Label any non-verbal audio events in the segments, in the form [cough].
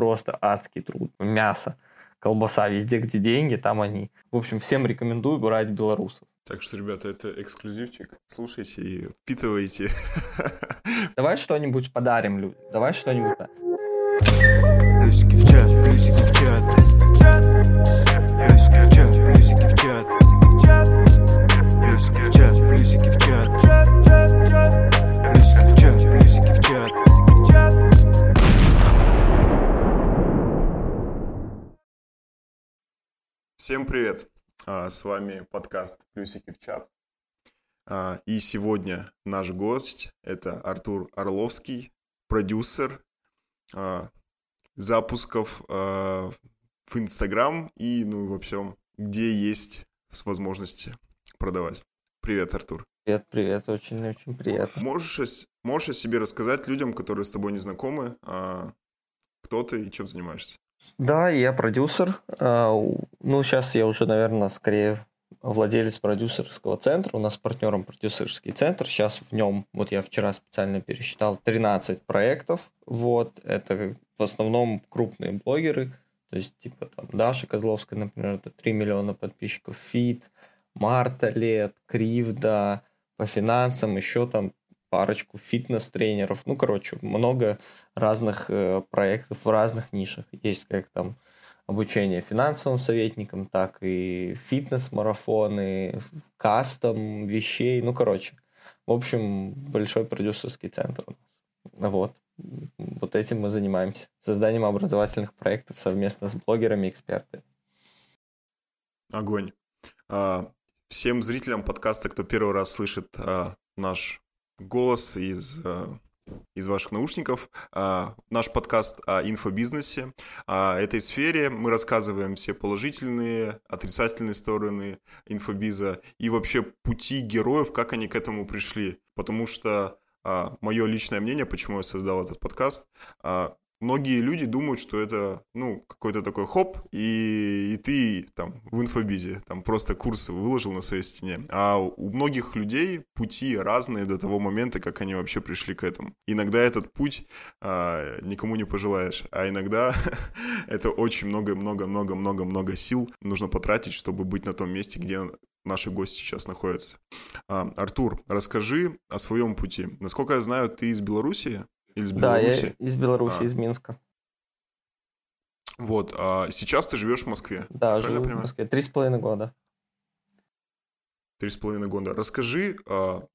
просто адский труд. Мясо, колбаса, везде, где деньги, там они. В общем, всем рекомендую брать белорусов. Так что, ребята, это эксклюзивчик. Слушайте и впитывайте. [laughs] Давай что-нибудь подарим людям. Давай что-нибудь. Плюсики в чат, плюсики в чат. Плюсики в чат, плюсики в чат. Плюсики в чат, плюсики в чат. Всем привет! А, С вами подкаст «Плюсики в чат». А, И сегодня наш гость – это Артур Орловский, продюсер а, запусков в Инстаграм и ну, во всем, где есть возможности продавать. Привет, Артур. Привет, привет, очень-очень приятно. Можешь, можешь о себе рассказать людям, которые с тобой не знакомы, кто ты и чем занимаешься? Да, я продюсер. А, Ну, сейчас я уже, наверное, скорее владелец продюсерского центра. У нас с партнером продюсерский центр. Сейчас в нем, вот я вчера специально пересчитал, 13 проектов. Вот, это в основном крупные блогеры. То есть, типа, там, Даша Козловская, например, это 3 миллиона подписчиков. Фит, Марта Лет, Кривда, по финансам, еще там парочку фитнес-тренеров. Ну, короче, много разных э, проектов в разных нишах. Есть как там обучение финансовым советникам, так и фитнес-марафоны, кастом вещей. Ну, короче, в общем, большой продюсерский центр. Вот. Вот этим мы занимаемся. Созданием образовательных проектов совместно с блогерами и экспертами. Огонь. А, Всем зрителям подкаста, кто первый раз слышит а, наш голос из, а, из ваших наушников, а, наш подкаст о инфобизнесе. О этой сфере мы рассказываем все положительные, отрицательные стороны инфобиза и вообще пути героев, как они к этому пришли. Потому что мое личное мнение, почему я создал этот подкаст, а, многие люди думают, что это, ну, какой-то такой хоп, и, и ты там в инфобизе, там просто курсы выложил на своей стене. А у многих людей пути разные до того момента, как они вообще пришли к этому. Иногда этот путь а, никому не пожелаешь, а иногда [laughs] это очень много-много-много-много-много сил нужно потратить, чтобы быть на том месте, где наши гости сейчас находятся. А, Артур, расскажи о своем пути. Насколько я знаю, ты из Белоруссии? Из Да, я Беларуси? из Беларуси, А. из Минска. Вот, а сейчас ты живешь в Москве. Да, живу в? Москве. Три с половиной года. Три с половиной года. Расскажи, а,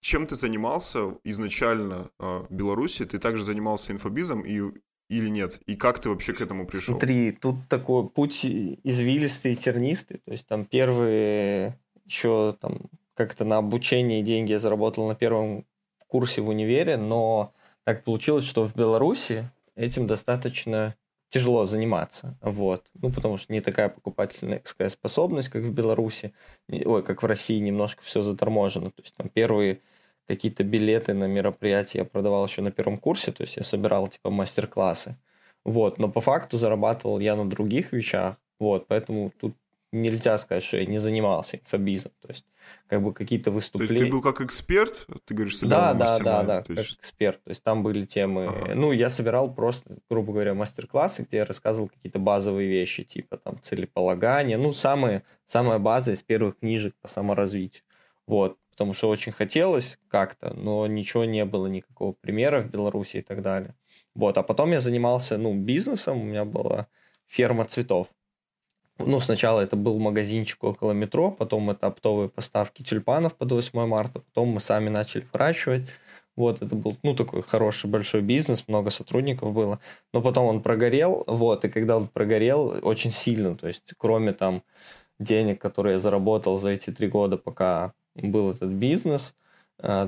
чем ты занимался изначально а, в Беларуси? Ты также занимался инфобизом и, или нет? И как ты вообще к этому пришел? Смотри, тут такой путь извилистый, тернистый. То есть там первые еще там как-то на обучение деньги я заработал на первом курсе в универе, но так получилось, что в Беларуси этим достаточно тяжело заниматься. Вот. Ну, потому что не такая покупательная способность, как в Беларуси. Ой, как в России, немножко все заторможено. То есть там первые какие-то билеты на мероприятия я продавал еще на первом курсе, то есть я собирал типа мастер-классы. Вот, но по факту зарабатывал я на других вещах, вот, поэтому тут нельзя сказать, что я не занимался инфобизом, то есть как бы какие-то То есть выступления. ты был как эксперт, ты говоришь, собирал Да, да, да, да, то как есть- эксперт. То есть там были темы. Ага. Ну, я собирал просто, грубо говоря, мастер-классы, где я рассказывал какие-то базовые вещи, типа там целеполагание. Ну, самые, самая база из первых книжек по саморазвитию. Вот. Потому что очень хотелось как-то, но ничего не было, никакого примера в Беларуси и так далее. Вот. А потом я занимался, ну, бизнесом. У меня была ферма цветов. Ну, сначала это был магазинчик около метро, потом это оптовые поставки тюльпанов под 8 марта, потом мы сами начали выращивать. Вот, это был, ну, такой хороший большой бизнес, много сотрудников было. Но потом он прогорел, вот, и когда он прогорел очень сильно, то есть кроме там денег, которые я заработал за эти три года, пока был этот бизнес,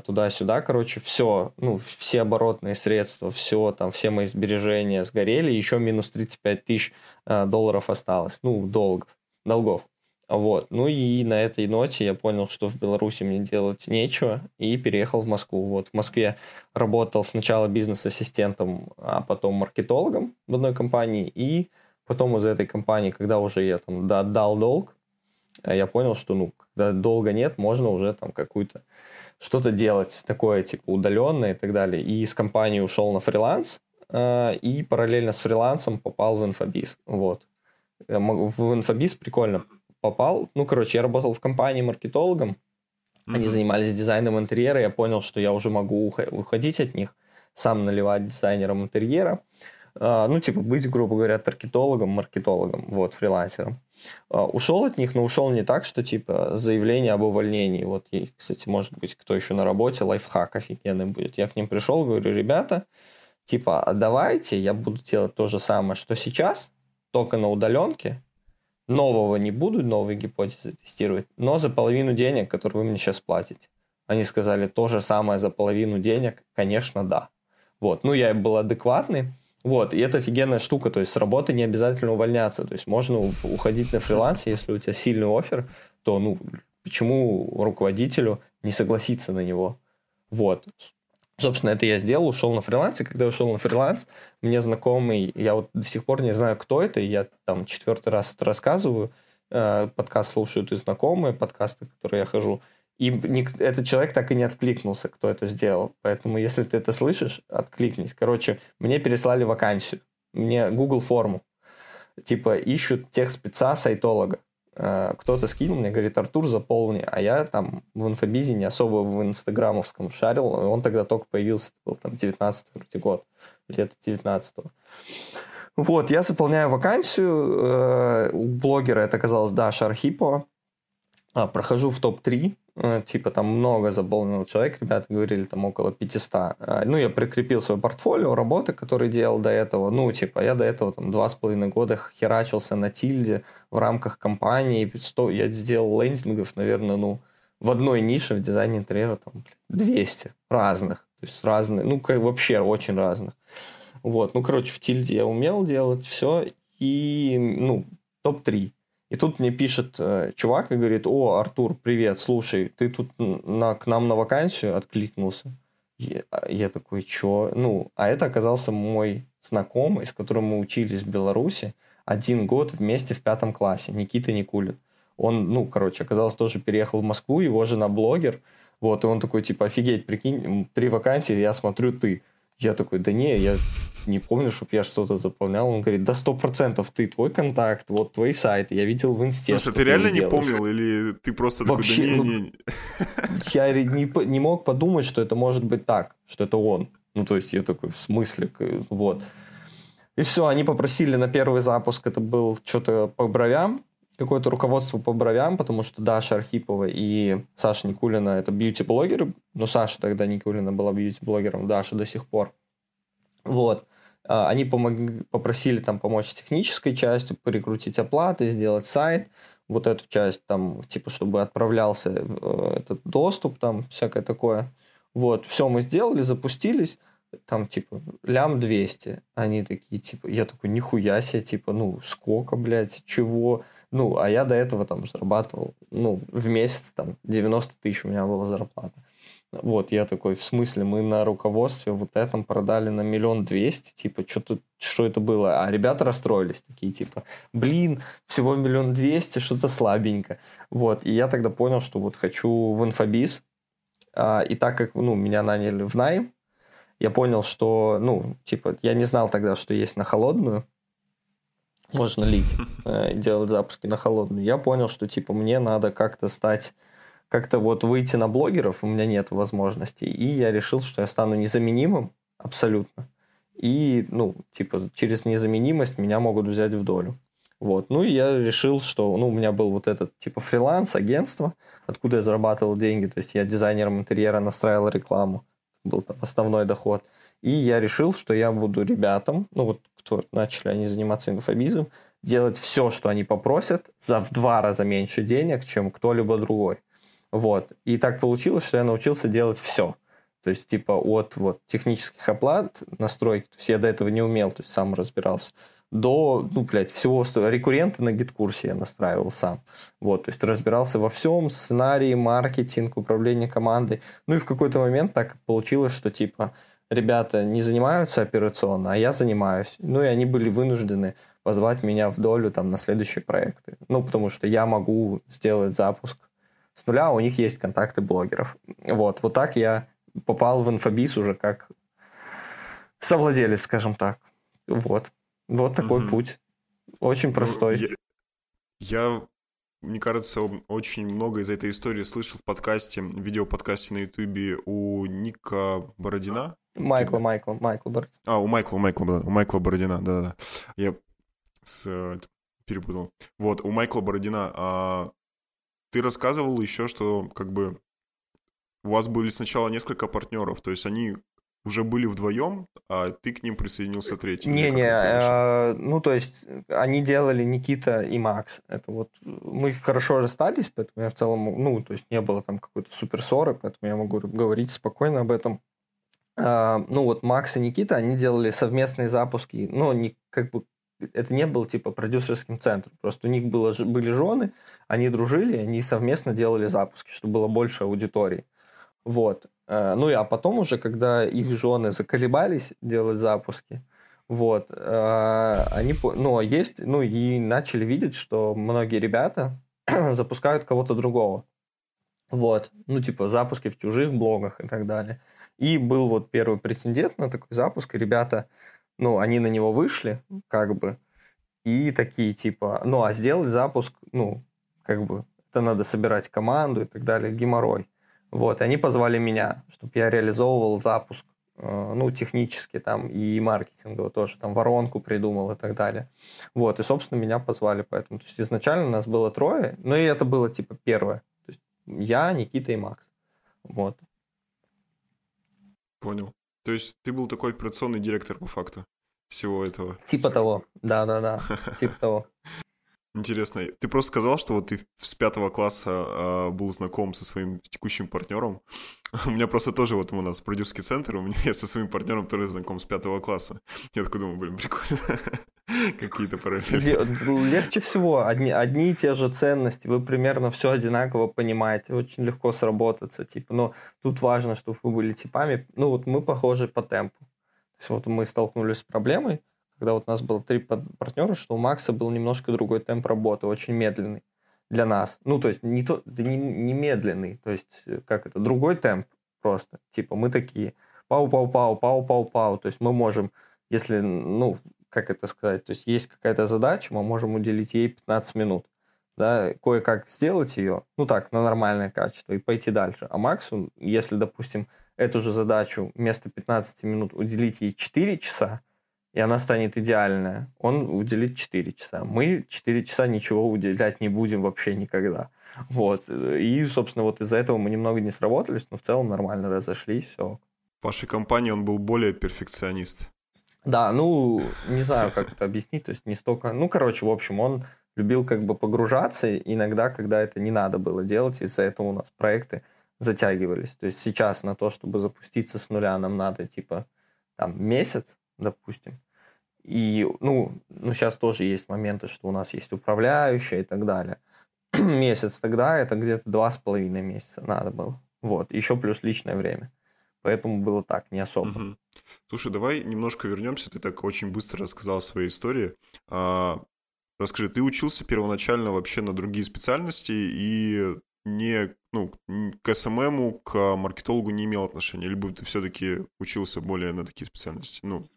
туда-сюда, короче, все, ну, все оборотные средства, все, там, все мои сбережения сгорели, еще минус 35 тысяч э, долларов осталось, ну, долгов, долгов. Вот. Ну и на этой ноте я понял, что в Беларуси мне делать нечего, и переехал в Москву. Вот в Москве работал сначала бизнес-ассистентом, а потом маркетологом в одной компании, и потом из этой компании, когда уже я там да- отдал долг, э, я понял, что, ну, когда долга нет, можно уже там какую-то что-то делать такое, типа, удаленное и так далее. И из компании ушел на фриланс, э, и параллельно с фрилансом попал в инфобиз. Вот. Э, в инфобиз прикольно попал. Ну, короче, я работал в компании маркетологом. Mm-hmm. Они занимались дизайном интерьера. Я понял, что я уже могу уходить от них, сам наливать дизайнером интерьера. А, ну, типа, быть, грубо говоря, таргетологом, маркетологом, вот, фрилансером. А, ушел от них, но ушел не так, что, типа, заявление об увольнении. Вот, и, кстати, может быть, кто еще на работе, лайфхак офигенный будет. Я к ним пришел, говорю, ребята, типа, а давайте я буду делать то же самое, что сейчас, только на удаленке, нового не буду, новые гипотезы тестировать, но за половину денег, которые вы мне сейчас платите. Они сказали то же самое за половину денег, конечно, да. Вот, ну, я был адекватный, вот, и это офигенная штука, то есть с работы не обязательно увольняться, то есть можно уходить на фриланс, если у тебя сильный офер, то, ну, почему руководителю не согласиться на него? Вот. Собственно, это я сделал, ушел на фриланс, и когда ушел на фриланс, мне знакомый, я вот до сих пор не знаю, кто это, я там четвертый раз это рассказываю, э, подкаст слушают и знакомые, подкасты, которые я хожу, и этот человек так и не откликнулся, кто это сделал. Поэтому, если ты это слышишь, откликнись. Короче, мне переслали вакансию. Мне Google форму. Типа, ищут тех спеца сайтолога. Э, кто-то скинул мне, говорит, Артур, заполни. А я там в инфобизе не особо в инстаграмовском шарил. Он тогда только появился, был там 19 вроде год. Лето 19 -го. Вот, я заполняю вакансию. Э, у блогера это оказалось Даша Архипова. А, прохожу в топ-3 Э, типа там много заполнил человек, ребята говорили там около 500. А, ну, я прикрепил свое портфолио работы, которые делал до этого. Ну, типа, я до этого там два с половиной года херачился на тильде в рамках компании. 100, я сделал лендингов, наверное, ну, в одной нише в дизайне интерьера там 200 разных. То есть разные, ну, как вообще очень разных. Вот, ну, короче, в тильде я умел делать все. И, ну, топ-3. И тут мне пишет э, чувак и говорит, о, Артур, привет, слушай, ты тут на, к нам на вакансию откликнулся. Я, я такой, чё? Ну, а это оказался мой знакомый, с которым мы учились в Беларуси один год вместе в пятом классе, Никита Никулин. Он, ну, короче, оказалось, тоже переехал в Москву, его жена блогер, вот, и он такой, типа, офигеть, прикинь, три вакансии, я смотрю, ты. Я такой, да не, я не помню, чтобы я что-то заполнял. Он говорит, да сто процентов ты, твой контакт, вот твой сайт, я видел в инсте. Слушай, ты реально не помнил или ты просто Вообще, такой, да не, не... [laughs] Я не, не мог подумать, что это может быть так, что это он. Ну, то есть я такой, в смысле, вот. И все, они попросили на первый запуск, это был что-то по бровям, какое-то руководство по бровям, потому что Даша Архипова и Саша Никулина это бьюти-блогеры, но Саша тогда Никулина была бьюти-блогером, Даша до сих пор. Вот. А, они помогли, попросили там помочь технической частью, перекрутить оплаты, сделать сайт, вот эту часть там, типа, чтобы отправлялся э, этот доступ, там, всякое такое. Вот, все мы сделали, запустились, там, типа, лям 200. Они такие, типа, я такой, нихуя себе, типа, ну, сколько, блядь, чего? Ну, а я до этого там зарабатывал, ну, в месяц там 90 тысяч у меня была зарплата. Вот, я такой, в смысле, мы на руководстве вот этом продали на миллион двести, типа, что тут, что это было? А ребята расстроились, такие, типа, блин, всего миллион двести, что-то слабенько. Вот, и я тогда понял, что вот хочу в инфобиз, а, и так как, ну, меня наняли в найм, я понял, что, ну, типа, я не знал тогда, что есть на холодную, можно лить, [laughs] э, делать запуски на холодную. Я понял, что типа мне надо как-то стать, как-то вот выйти на блогеров, у меня нет возможности. И я решил, что я стану незаменимым абсолютно. И, ну, типа, через незаменимость меня могут взять в долю. Вот. Ну, и я решил, что, ну, у меня был вот этот, типа, фриланс, агентство, откуда я зарабатывал деньги. То есть я дизайнером интерьера настраивал рекламу. Был там основной доход. И я решил, что я буду ребятам, ну, вот кто начали они заниматься инфобизом, делать все, что они попросят, за в два раза меньше денег, чем кто-либо другой. Вот. И так получилось, что я научился делать все. То есть, типа, от вот, технических оплат, настройки, то есть я до этого не умел, то есть сам разбирался, до, ну, блядь, всего, рекурренты на гид-курсе я настраивал сам. Вот, то есть разбирался во всем, сценарии, маркетинг, управление командой. Ну и в какой-то момент так получилось, что, типа, ребята не занимаются операционно, а я занимаюсь. Ну и они были вынуждены позвать меня в долю там на следующие проекты. Ну, потому что я могу сделать запуск с нуля, а у них есть контакты блогеров. Вот, вот так я попал в инфобиз уже как совладелец, скажем так. Вот. Вот такой Мгм. путь. Очень Ну, простой. я, я, мне кажется, очень много из этой истории слышал в подкасте, в видеоподкасте на Ютубе у Ника Бородина. Майкла, Майкла, Майкла Борт. А, у Майкла, Майкла, да, у Майкла Бородина, да-да. Я с, э, перепутал. Вот, у Майкла Бородина. а, ты рассказывал еще, что как бы у вас были сначала несколько партнеров, то есть они уже были вдвоем, а ты к ним присоединился третьим. это произошло? э, ну то есть они делали Никита и Макс. Это вот мы хорошо расстались, поэтому я в целом, ну то есть не было там какой-то супер ссоры, поэтому я могу говорить спокойно об этом. А, ну вот Макс и Никита, они делали совместные запуски, но не как бы это не был типа продюсерским центром, просто у них было, были жены, они дружили, они совместно делали запуски, чтобы было больше аудитории. Вот. Э, Ну и а потом уже, когда их жены заколебались делать запуски, вот, э, они, ну, а есть, ну, и начали видеть, что многие ребята [clears throat] запускают кого-то другого. Вот, ну, типа, запуски в чужих блогах и так далее. И был вот первый прецедент на такой запуск, и ребята, ну, они на него вышли, как бы, и такие, типа, ну, а сделать запуск, ну, как бы, это надо собирать команду и так далее, геморрой. Вот, и они позвали меня, чтобы я реализовывал запуск, э, ну, технически там, и маркетингово тоже, там, воронку придумал и так далее. Вот, и, собственно, меня позвали поэтому. То есть изначально нас было трое, но и это было, типа, первое. То есть я, Никита и Макс. Вот. Понял. То есть ты был такой операционный директор по факту всего этого. Типа того. Да-да-да. [laughs] Типа того. Интересно. Ты просто сказал, что вот ты с пятого класса а, был знаком со своим текущим партнером. [laughs] У меня просто тоже вот у нас продюсерский центр, у меня [laughs] я со своим партнером тоже знаком с пятого класса. Я такой думаю, блин, прикольно. Какие-то параллели. Ле- Легче всего. Одни, одни и те же ценности. Вы примерно все одинаково понимаете. Очень легко сработаться. Типа, но тут важно, чтобы вы были типами. Ну, вот мы похожи по темпу. То есть вот мы столкнулись с проблемой, когда вот у нас было три пар- партнера, что у Макса был немножко другой темп работы, очень медленный для нас. Ну, то есть не, то, не, не медленный, то есть э, как это, другой темп просто. Типа мы такие пау-пау-пау, пау-пау-пау. То есть мы можем, если, ну, как это сказать, то есть есть какая-то задача, мы можем уделить ей 15 минут, да, кое-как сделать ее, ну так, на нормальное качество и пойти дальше. А Максу, если, допустим, эту же задачу вместо 15 минут уделить ей 4 часа, и она станет идеальная, он уделит 4 часа. Мы 4 часа ничего уделять не будем вообще никогда. Вот. И, собственно, вот из-за этого мы немного не сработались, но в целом нормально разошлись, все. В вашей компании он был более перфекционист. Да, ну, не знаю, как это объяснить, то есть не столько... Ну, короче, в общем, он любил как бы погружаться иногда, когда это не надо было делать, из-за этого у нас проекты затягивались. То есть сейчас на то, чтобы запуститься с нуля, нам надо, типа, там, месяц, допустим. И, ну, ну, сейчас тоже есть моменты, что у нас есть управляющая и так далее. [clears throat] Месяц тогда это где-то два с половиной месяца надо было. Вот, еще плюс личное время. Поэтому было так, не особо. Мгм. Слушай, давай немножко вернемся. Ты так очень быстро рассказал о своей истории. А, расскажи, ты учился первоначально вообще на другие специальности и не, ну, к СММу, к маркетологу не имел отношения? Либо ты все-таки учился более на такие специальности? Ну,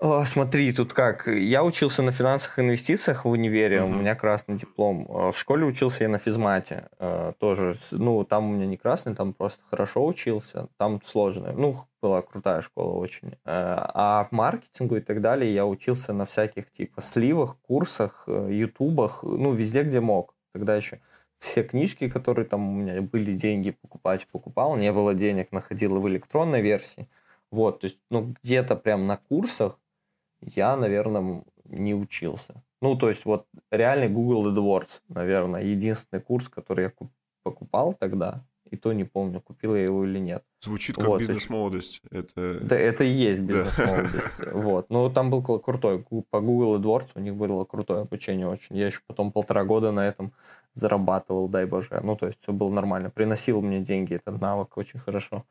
О, смотри, тут как. Я учился на финансовых инвестициях в универе, у Мгм. меня красный диплом. Э, В школе учился я на физмате. э, Тоже, ну, там у меня не красный, там просто хорошо учился. Там сложно. Ну, была крутая школа очень. А в маркетингу и так далее я учился на всяких типа сливах, курсах, э, ютубах, ну, везде, где мог. Тогда еще все книжки, которые там у меня были деньги покупать, покупал. Не было денег, находил в электронной версии. Вот, то есть, ну, где-то прям на курсах я, наверное, не учился. Ну, то есть, вот реальный Google AdWords, наверное, единственный курс, который я куп- покупал тогда, и то не помню, купил я его или нет. звучит как Вот, бизнес-молодость. Это... Да, это и есть Да. бизнес-молодость. [laughs] Вот. Ну, там был крутой. По Google AdWords у них было крутое обучение очень. Я еще потом полтора года на этом зарабатывал, дай боже. Ну, то есть все было нормально. Приносил мне деньги этот навык очень хорошо.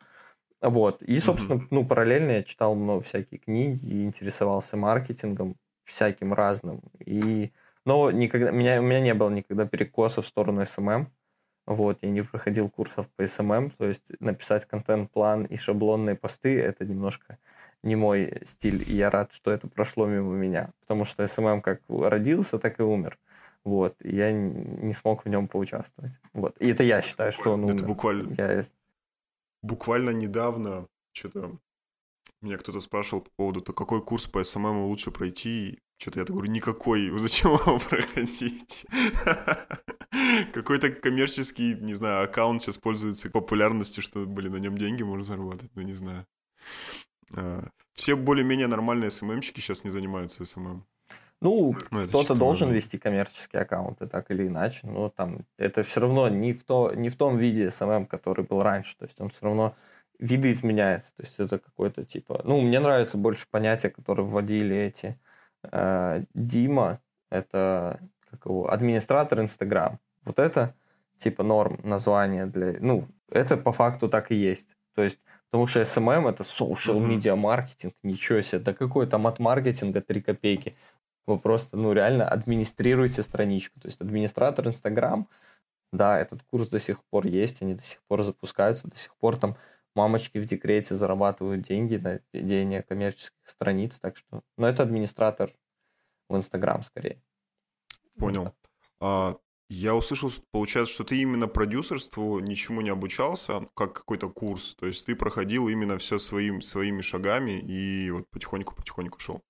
Вот. И, собственно, ну, параллельно я читал много всякие книги, и интересовался маркетингом всяким разным. И... Но никогда... меня... у меня не было никогда перекоса в сторону SMM. Вот, я не проходил курсов по SMM, то есть написать контент-план и шаблонные посты, это немножко не мой стиль, и я рад, что это прошло мимо меня, потому что SMM как родился, так и умер. Вот, и я не смог в нем поучаствовать. Вот, и это я считаю, что он умер. Это буквально, я... буквально недавно что-то меня кто-то спрашивал по поводу, то какой курс по SMM лучше пройти. Что-то я говорю, никакой. [laughs] Зачем его проходить? [laughs] Какой-то коммерческий, не знаю, аккаунт сейчас пользуется популярностью, что, блин, на нем деньги можно заработать, ну не знаю. А, все более-менее нормальные SMM щики сейчас не занимаются SMM. Ну, ну кто-то должен вести коммерческие аккаунты, так или иначе. Но там это все равно не в, то, не в том виде SMM, который был раньше. То есть он все равно виды изменяется. То есть это какой-то типа... Ну, мне нравится больше понятие, которое вводили эти э, Дима. Это как его, администратор Инстаграм. Вот это типа норм название для... Ну, это по факту так и есть. То есть Потому что SMM это social media marketing, ничего себе. Да какой там от маркетинга 3 копейки. Вы просто, ну, реально администрируете страничку. То есть администратор Инстаграм, да, этот курс до сих пор есть, они до сих пор запускаются, до сих пор там мамочки в декрете зарабатывают деньги на ведение коммерческих страниц, так что... Но это администратор в Инстаграм скорее. Понял. А, я услышал, получается, что ты именно продюсерству ничему не обучался, как какой-то курс. То есть ты проходил именно все своим, своими шагами и вот потихоньку-потихоньку шел.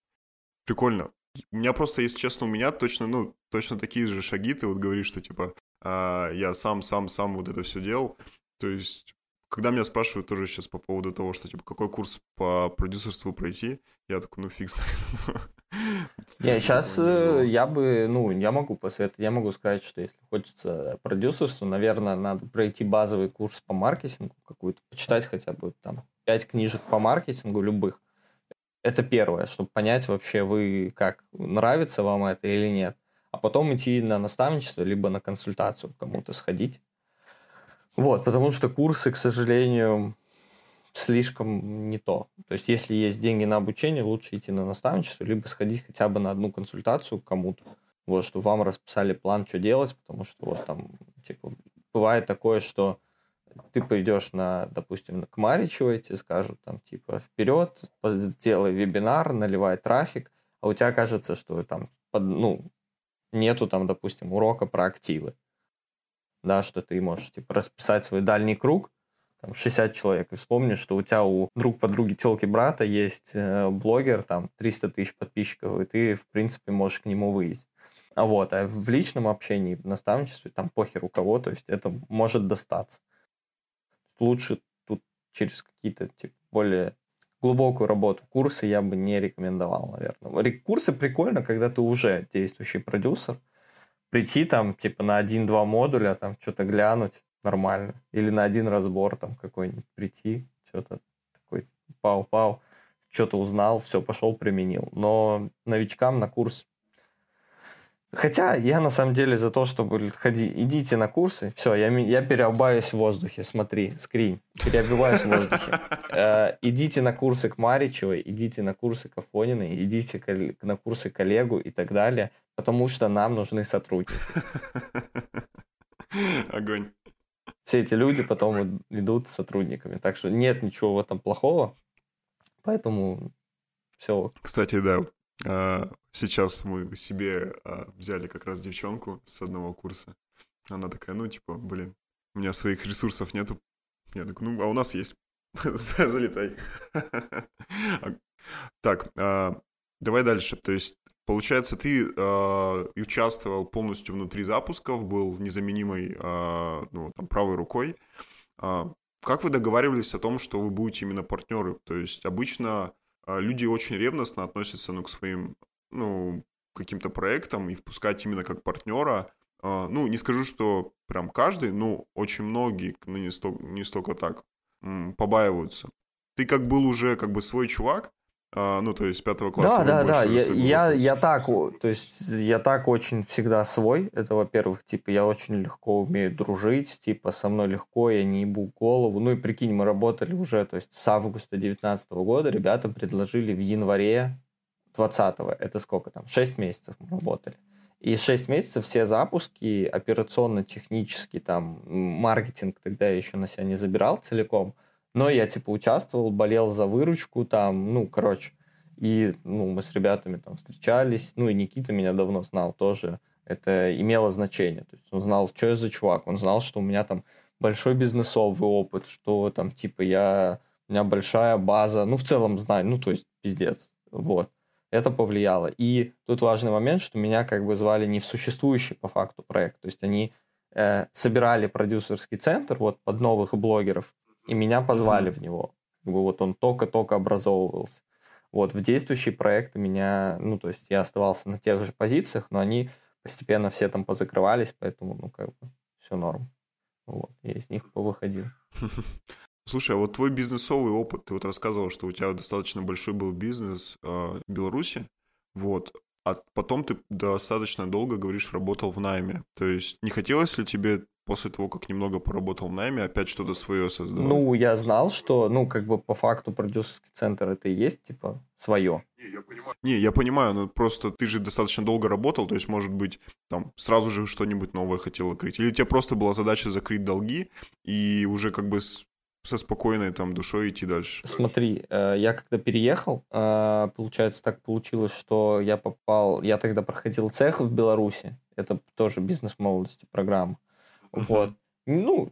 Прикольно. У меня просто, если честно, у меня точно, ну, точно такие же шаги. Ты вот говоришь, что типа а, я сам, сам, сам вот это все делал. То есть когда меня спрашивают тоже сейчас по поводу того, что, типа, какой курс по продюсерству пройти, я такой, ну, фиг знает. [laughs] Не, сейчас э, я бы, ну, я могу посоветовать, я могу сказать, что если хочется продюсерству, наверное, надо пройти базовый курс по маркетингу какую-то, почитать хотя бы там пять книжек по маркетингу любых. Это первое, чтобы понять вообще вы как, нравится вам это или нет. А потом идти на наставничество, либо на консультацию кому-то сходить вот, потому что курсы, к сожалению, слишком не то. То есть, если есть деньги на обучение, лучше идти на наставничество, либо сходить хотя бы на одну консультацию кому-то. Вот, что вам расписали план, что делать, потому что вот там, типа, бывает такое, что ты пойдешь на, допустим, к Маричевой, тебе скажут там, типа, вперед, сделай вебинар, наливай трафик, а у тебя кажется, что там, под, ну, нету там, допустим, урока про активы да, что ты можешь типа расписать свой дальний круг, там 60 человек, и вспомнишь, что у тебя у друг подруги телки брата есть э, блогер, там 300 тысяч подписчиков, и ты, в принципе, можешь к нему выйти. А вот, а в личном общении, в наставничестве, там похер у кого, то есть это может достаться. Лучше тут через какие-то типа, более глубокую работу. Курсы я бы не рекомендовал, наверное. Курсы прикольно, когда ты уже действующий продюсер, прийти там, типа, на один-два модуля, там, что-то глянуть нормально. Или на один разбор там какой-нибудь прийти, что-то такой, пау-пау, что-то узнал, все, пошел, применил. Но новичкам на курс Хотя я на самом деле за то, чтобы ходи, идите на курсы. Все, я, я переобуваюсь в воздухе. Смотри, скрин. Переобуваюсь в воздухе. Э, идите на курсы к Маричевой, идите на курсы к Афониной, идите на курсы к Олегу и так далее, потому что нам нужны сотрудники. Огонь. Все эти люди потом идут сотрудниками. Так что нет ничего в этом плохого. Поэтому все. Кстати, да, сейчас мы себе а, взяли как раз девчонку с одного курса. Она такая, ну, типа, блин, у меня своих ресурсов нету. Я такой, ну, а у нас есть. [laughs] Залетай. [laughs] Так, а, давай дальше. То есть, получается, ты участвовал полностью внутри запусков, был незаменимой, ну, там, правой рукой. Как вы договаривались о том, что вы будете именно партнеры? То есть, обычно а, люди очень ревностно относятся ну, к своим ну, каким-то проектам и впускать именно как партнера. А, ну, не скажу, что прям каждый, но очень многие, ну, не, сто, не столько так, побаиваются. Ты как был уже как бы свой чувак, а, ну, то есть пятого класса. Да, да, да. Я, я, я так, то есть я так очень всегда свой. Это, во-первых, типа, я очень легко умею дружить, типа, со мной легко, я не ебу голову. Ну и прикинь, мы работали уже, то есть с августа 2019 года ребята предложили в январе 20 это сколько там, 6 месяцев мы работали. И 6 месяцев все запуски, операционно-технический, там, маркетинг тогда еще на себя не забирал целиком – Но я, типа, участвовал, болел за выручку там, ну, короче. И, ну, мы с ребятами там встречались, ну, и Никита меня давно знал тоже. Это имело значение. То есть он знал, что я за чувак. Он знал, что у меня там большой бизнесовый опыт, что там, типа, я... У меня большая база, ну, в целом знаю, ну, то есть, пиздец. Вот. Это повлияло. И тут важный момент, что меня как бы звали не в существующий по факту проект. То есть они э, собирали продюсерский центр вот под новых блогеров, и меня позвали в него. Как бы вот он только-только образовывался. Вот в действующий проект меня, ну, то есть я оставался на тех же позициях, но они постепенно все там позакрывались, поэтому, ну, как бы все норм. Вот, я из них повыходил. [laughs] Слушай, а вот твой бизнесовый опыт, ты вот рассказывал, что у тебя достаточно большой был бизнес э, в Беларуси, вот, а потом ты достаточно долго, говоришь, работал в найме. То есть не хотелось ли тебе после того, как немного поработал в найме, опять что-то свое создавать? Ну, я знал, что, ну, как бы по факту продюсерский центр это и есть, типа, свое. Не, я понимаю. Не, я понимаю, но просто ты же достаточно долго работал, то есть, может быть, там, сразу же что-нибудь новое хотел открыть. Или тебе просто была задача закрыть долги, и уже как бы со спокойной там душой идти дальше. Смотри, э, я когда переехал, э, получается, так получилось, что я попал, я тогда проходил цех в Беларуси, это тоже бизнес молодости программа. Вот. Ну,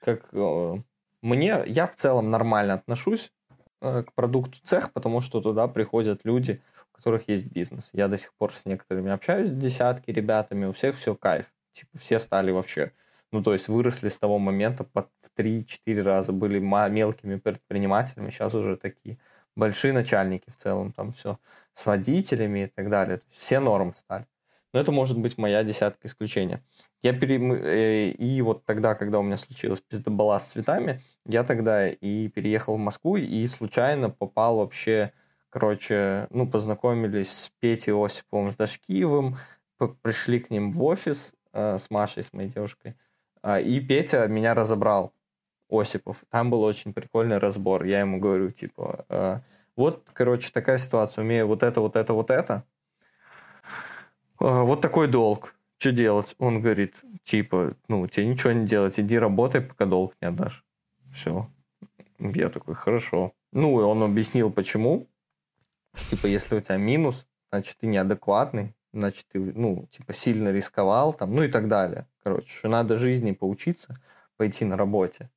как э, мне, я в целом нормально отношусь к продукту цех, потому что туда приходят люди, у которых есть бизнес. Я до сих пор с некоторыми общаюсь, с десятки ребятами, у всех все кайф. Типа все стали вообще ну, то есть выросли с того момента под в 3-4 раза, были мелкими предпринимателями, сейчас уже такие большие начальники в целом, там все с водителями и так далее. Все норм стали. Но это может быть моя десятка исключения. Я пере... Э, и вот тогда, когда у меня случилась пиздобала с цветами, я тогда и переехал в Москву, и случайно попал вообще, короче, ну, познакомились с Петей Осиповым, с Дашкиевым, пришли к ним в офис э, с Машей, с моей девушкой, а, и Петя меня разобрал, Осипов. Там был очень прикольный разбор. Я ему говорю, типа, «А, вот, короче, такая ситуация. Умею вот это, вот это, вот это. А, вот такой долг. Что делать? Он говорит, типа, ну, тебе ничего не делать, иди работай, пока долг не отдашь. Все. Я такой, хорошо. Ну, и он объяснил, почему. Типа, если у тебя минус, значит, ты неадекватный, значит, ты, ну, типа, сильно рисковал, там, ну и так далее. Короче, что надо жизни поучиться, пойти на работе.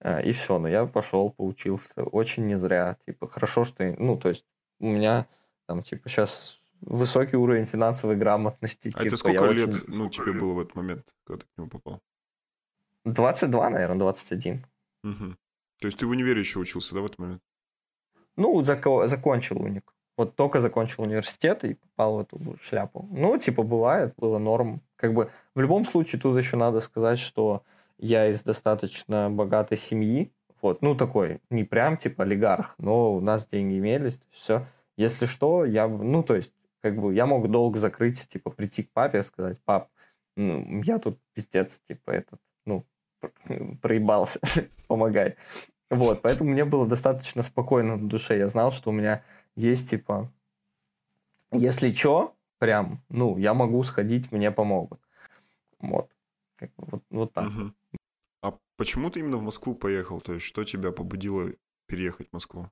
Э, и все, но я пошел, поучился. Очень не зря. Типа, хорошо, что... Ну, то есть, у меня там, типа, сейчас высокий уровень финансовой грамотности. А типа, это сколько лет, очень... ну, тебе было в этот момент, когда ты к нему попал? 22, наверное, 21. Угу. То есть ты в универе еще учился, да, в этот момент? Ну, зак- закончил уник. Вот только закончил университет и попал в эту шляпу. Ну, типа, бывает, было норм. Как бы в любом случае тут еще надо сказать, что я из достаточно богатой семьи. Вот, ну, такой, не прям типа олигарх, но у нас деньги имелись, все. Если что, я, ну, то есть, как бы, я мог долг закрыть, типа, прийти к папе и сказать, пап, ну, я тут пиздец, типа, этот, ну, [laughs] проебался, [laughs] помогай. Вот, поэтому мне было достаточно спокойно на душе. Я знал, что у меня есть типа, если что, прям, ну, я могу сходить, мне помогут. Вот. Вот, вот так. Угу. А почему ты именно в Москву поехал? То есть, что тебя побудило переехать в Москву?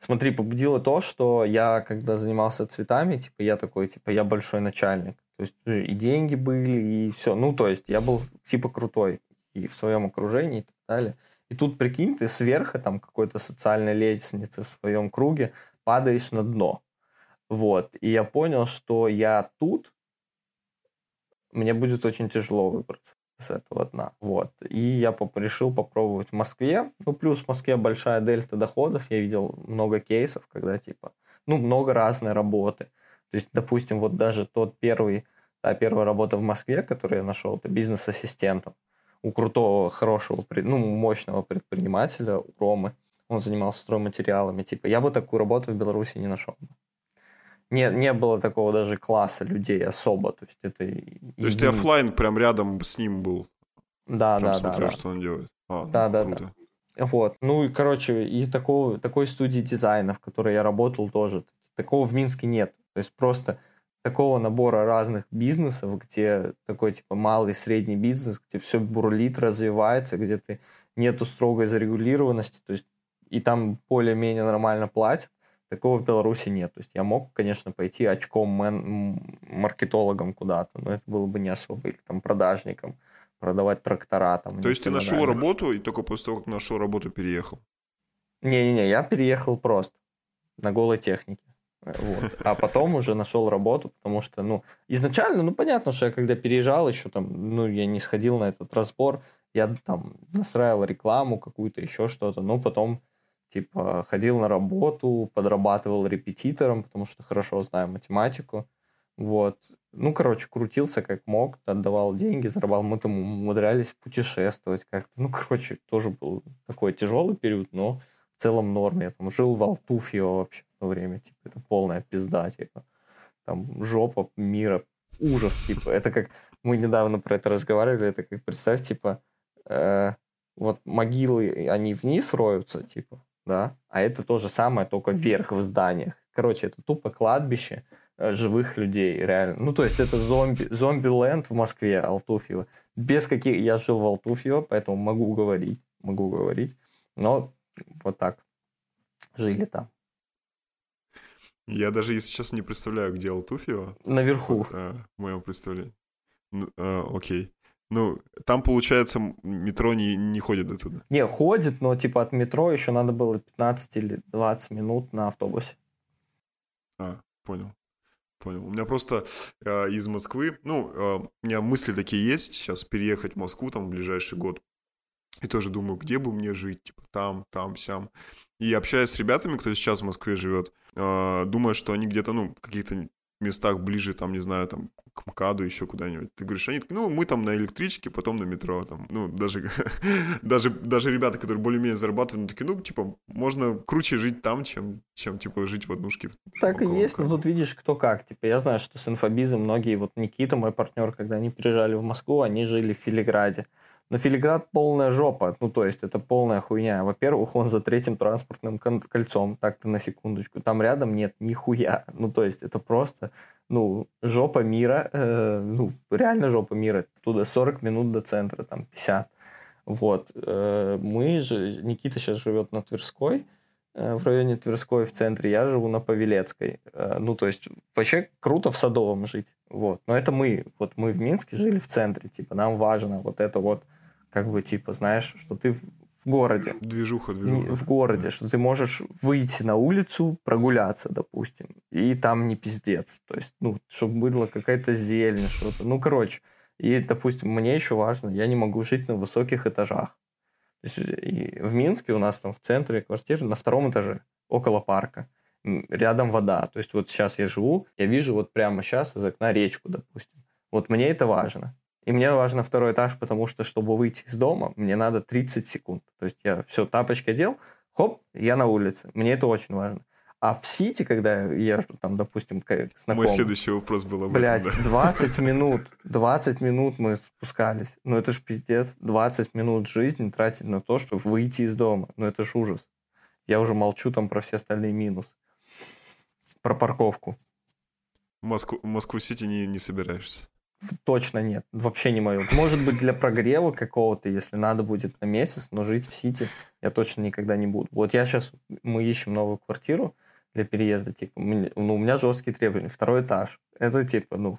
Смотри, побудило то, что я, когда занимался цветами, типа, я такой, типа, я большой начальник. То есть, и деньги были, и все. Ну, то есть, я был, типа, крутой и в своем окружении и так далее. И тут, прикинь, ты сверху, там, какой-то социальной лестницы в своем круге, падаешь на дно. Вот. И я понял, что я тут, мне будет очень тяжело выбраться с этого дна. Вот. И я поп- решил попробовать в Москве. Ну, плюс в Москве большая дельта доходов. Я видел много кейсов, когда, типа, ну, много разной работы. То есть, допустим, вот даже тот первый, та первая работа в Москве, которую я нашел, это бизнес-ассистентом у крутого, хорошего, ну, мощного предпринимателя, у Ромы он занимался стройматериалами. Типа, я бы такую работу в Беларуси не нашел. Не, не было такого даже класса людей особо. То есть, это то есть ты офлайн прям рядом с ним был? Да, прям да, смотрел, да. что он делает. А, да, да, круто. да. Вот. Ну и, короче, и такого, такой студии дизайна, в которой я работал тоже, такого в Минске нет. То есть просто такого набора разных бизнесов, где такой типа малый, средний бизнес, где все бурлит, развивается, где ты нету строгой зарегулированности, то есть и там более-менее нормально платят. Такого в Беларуси нет. То есть я мог, конечно, пойти очком мен- маркетологом куда-то, но это было бы не особо, или там продажником, продавать трактора там. То есть ты нашел работу и только после того, как нашел работу, переехал? Не-не-не, я переехал просто на голой технике. Вот. А потом уже нашел работу, потому что, ну, изначально, ну, понятно, что я когда переезжал еще там, ну, я не сходил на этот разбор, я там настраивал рекламу какую-то, еще что-то, но потом, типа, ходил на работу, подрабатывал репетитором, потому что хорошо знаю математику, вот. Ну, короче, крутился как мог, отдавал деньги, зарабатывал, мы там умудрялись путешествовать как-то. Ну, короче, тоже был такой тяжелый период, но в целом норм. Я там жил в Алтуфьево вообще в то время, типа, это полная пизда, типа. Там жопа мира, ужас, типа. Это как, мы недавно про это разговаривали, это как, представь, типа, э, вот могилы, они вниз роются, типа, да, а это то же самое, только вверх в зданиях. Короче, это тупо кладбище э, живых людей, реально. Ну, то есть это зомби, зомби-ленд в Москве, Алтуфьево. Без каких... Я жил в Алтуфьево, поэтому могу говорить, могу говорить. Но вот так жили там. Я даже, если честно, не представляю, где Алтуфьево. Наверху. Вот, а, в моем представлении. Ну, а, окей. Ну, там, получается, метро не, не ходит до туда. Не, ходит, но типа от метро еще надо было 15 или 20 минут на автобусе. А, понял. Понял. У меня просто э, из Москвы, ну, э, у меня мысли такие есть сейчас переехать в Москву там в ближайший год. И тоже думаю, где бы мне жить, типа там, там, сям. И общаясь с ребятами, кто сейчас в Москве живет, э, думаю, что они где-то, ну, в каких-то местах ближе, там, не знаю, там, к МКАДу, еще куда-нибудь. Ты говоришь, они ну, мы там на электричке, потом на метро, там, ну, даже, [laughs] даже, даже ребята, которые более-менее зарабатывают, ну, такие, ну, типа, можно круче жить там, чем, чем типа, жить в однушке. Так и есть, но МКАДа». тут видишь, кто как. Типа, я знаю, что с инфобизом многие, вот Никита, мой партнер, когда они приезжали в Москву, они жили в Филиграде. Но Филиград полная жопа, ну, то есть это полная хуйня. Во-первых, он за третьим транспортным кольцом, так-то на секундочку. Там рядом нет нихуя. Ну, то есть это просто, ну, жопа мира, э, ну, реально жопа мира. Туда 40 минут до центра, там 50. Вот. Э, мы же, Никита сейчас живет на Тверской, э, в районе Тверской в центре, я живу на Павелецкой. Э, Ну, то есть, вообще круто в Садовом жить. Вот. Но это мы. Вот мы в Минске жили в центре. Типа, нам важно вот это вот, как бы, типа, знаешь, что ты в, городе. Движуха, Не- движуха. В городе, что ты можешь выйти на улицу, прогуляться, допустим, и там не пиздец. То есть, ну, чтобы была какая-то зелень, что-то. Ну, короче. И, допустим, мне еще важно, я не могу жить на высоких этажах. То есть, и в Минске у нас там в центре квартиры на втором этаже, около парка. Рядом вода. То есть вот сейчас я живу, я вижу вот прямо сейчас из окна речку, допустим. Вот мне это важно. И мне важно второй этаж, потому что, чтобы выйти из дома, мне надо 30 секунд. То есть я все, тапочки одел, хоп, я на улице. Мне это очень важно. А в Сити, когда я езжу, там, допустим, к Мой следующий вопрос был об Блять, этом, да. 20 [laughs] минут, 20 минут мы спускались. Ну это ж пиздец. 20 минут жизни тратить на то, чтобы выйти из дома. Ну это ж ужас. Я уже молчу там про все остальные минусы. Про парковку. Москву, Москву-Сити не, не собираешься. Точно нет. Вообще не мое. Может быть, для прогрева какого-то, если надо будет на месяц, но жить в Сити я точно никогда не буду. Вот я сейчас, мы ищем новую квартиру для переезда, типа, ну, у меня жесткие требования. Второй этаж. Это, типа, ну,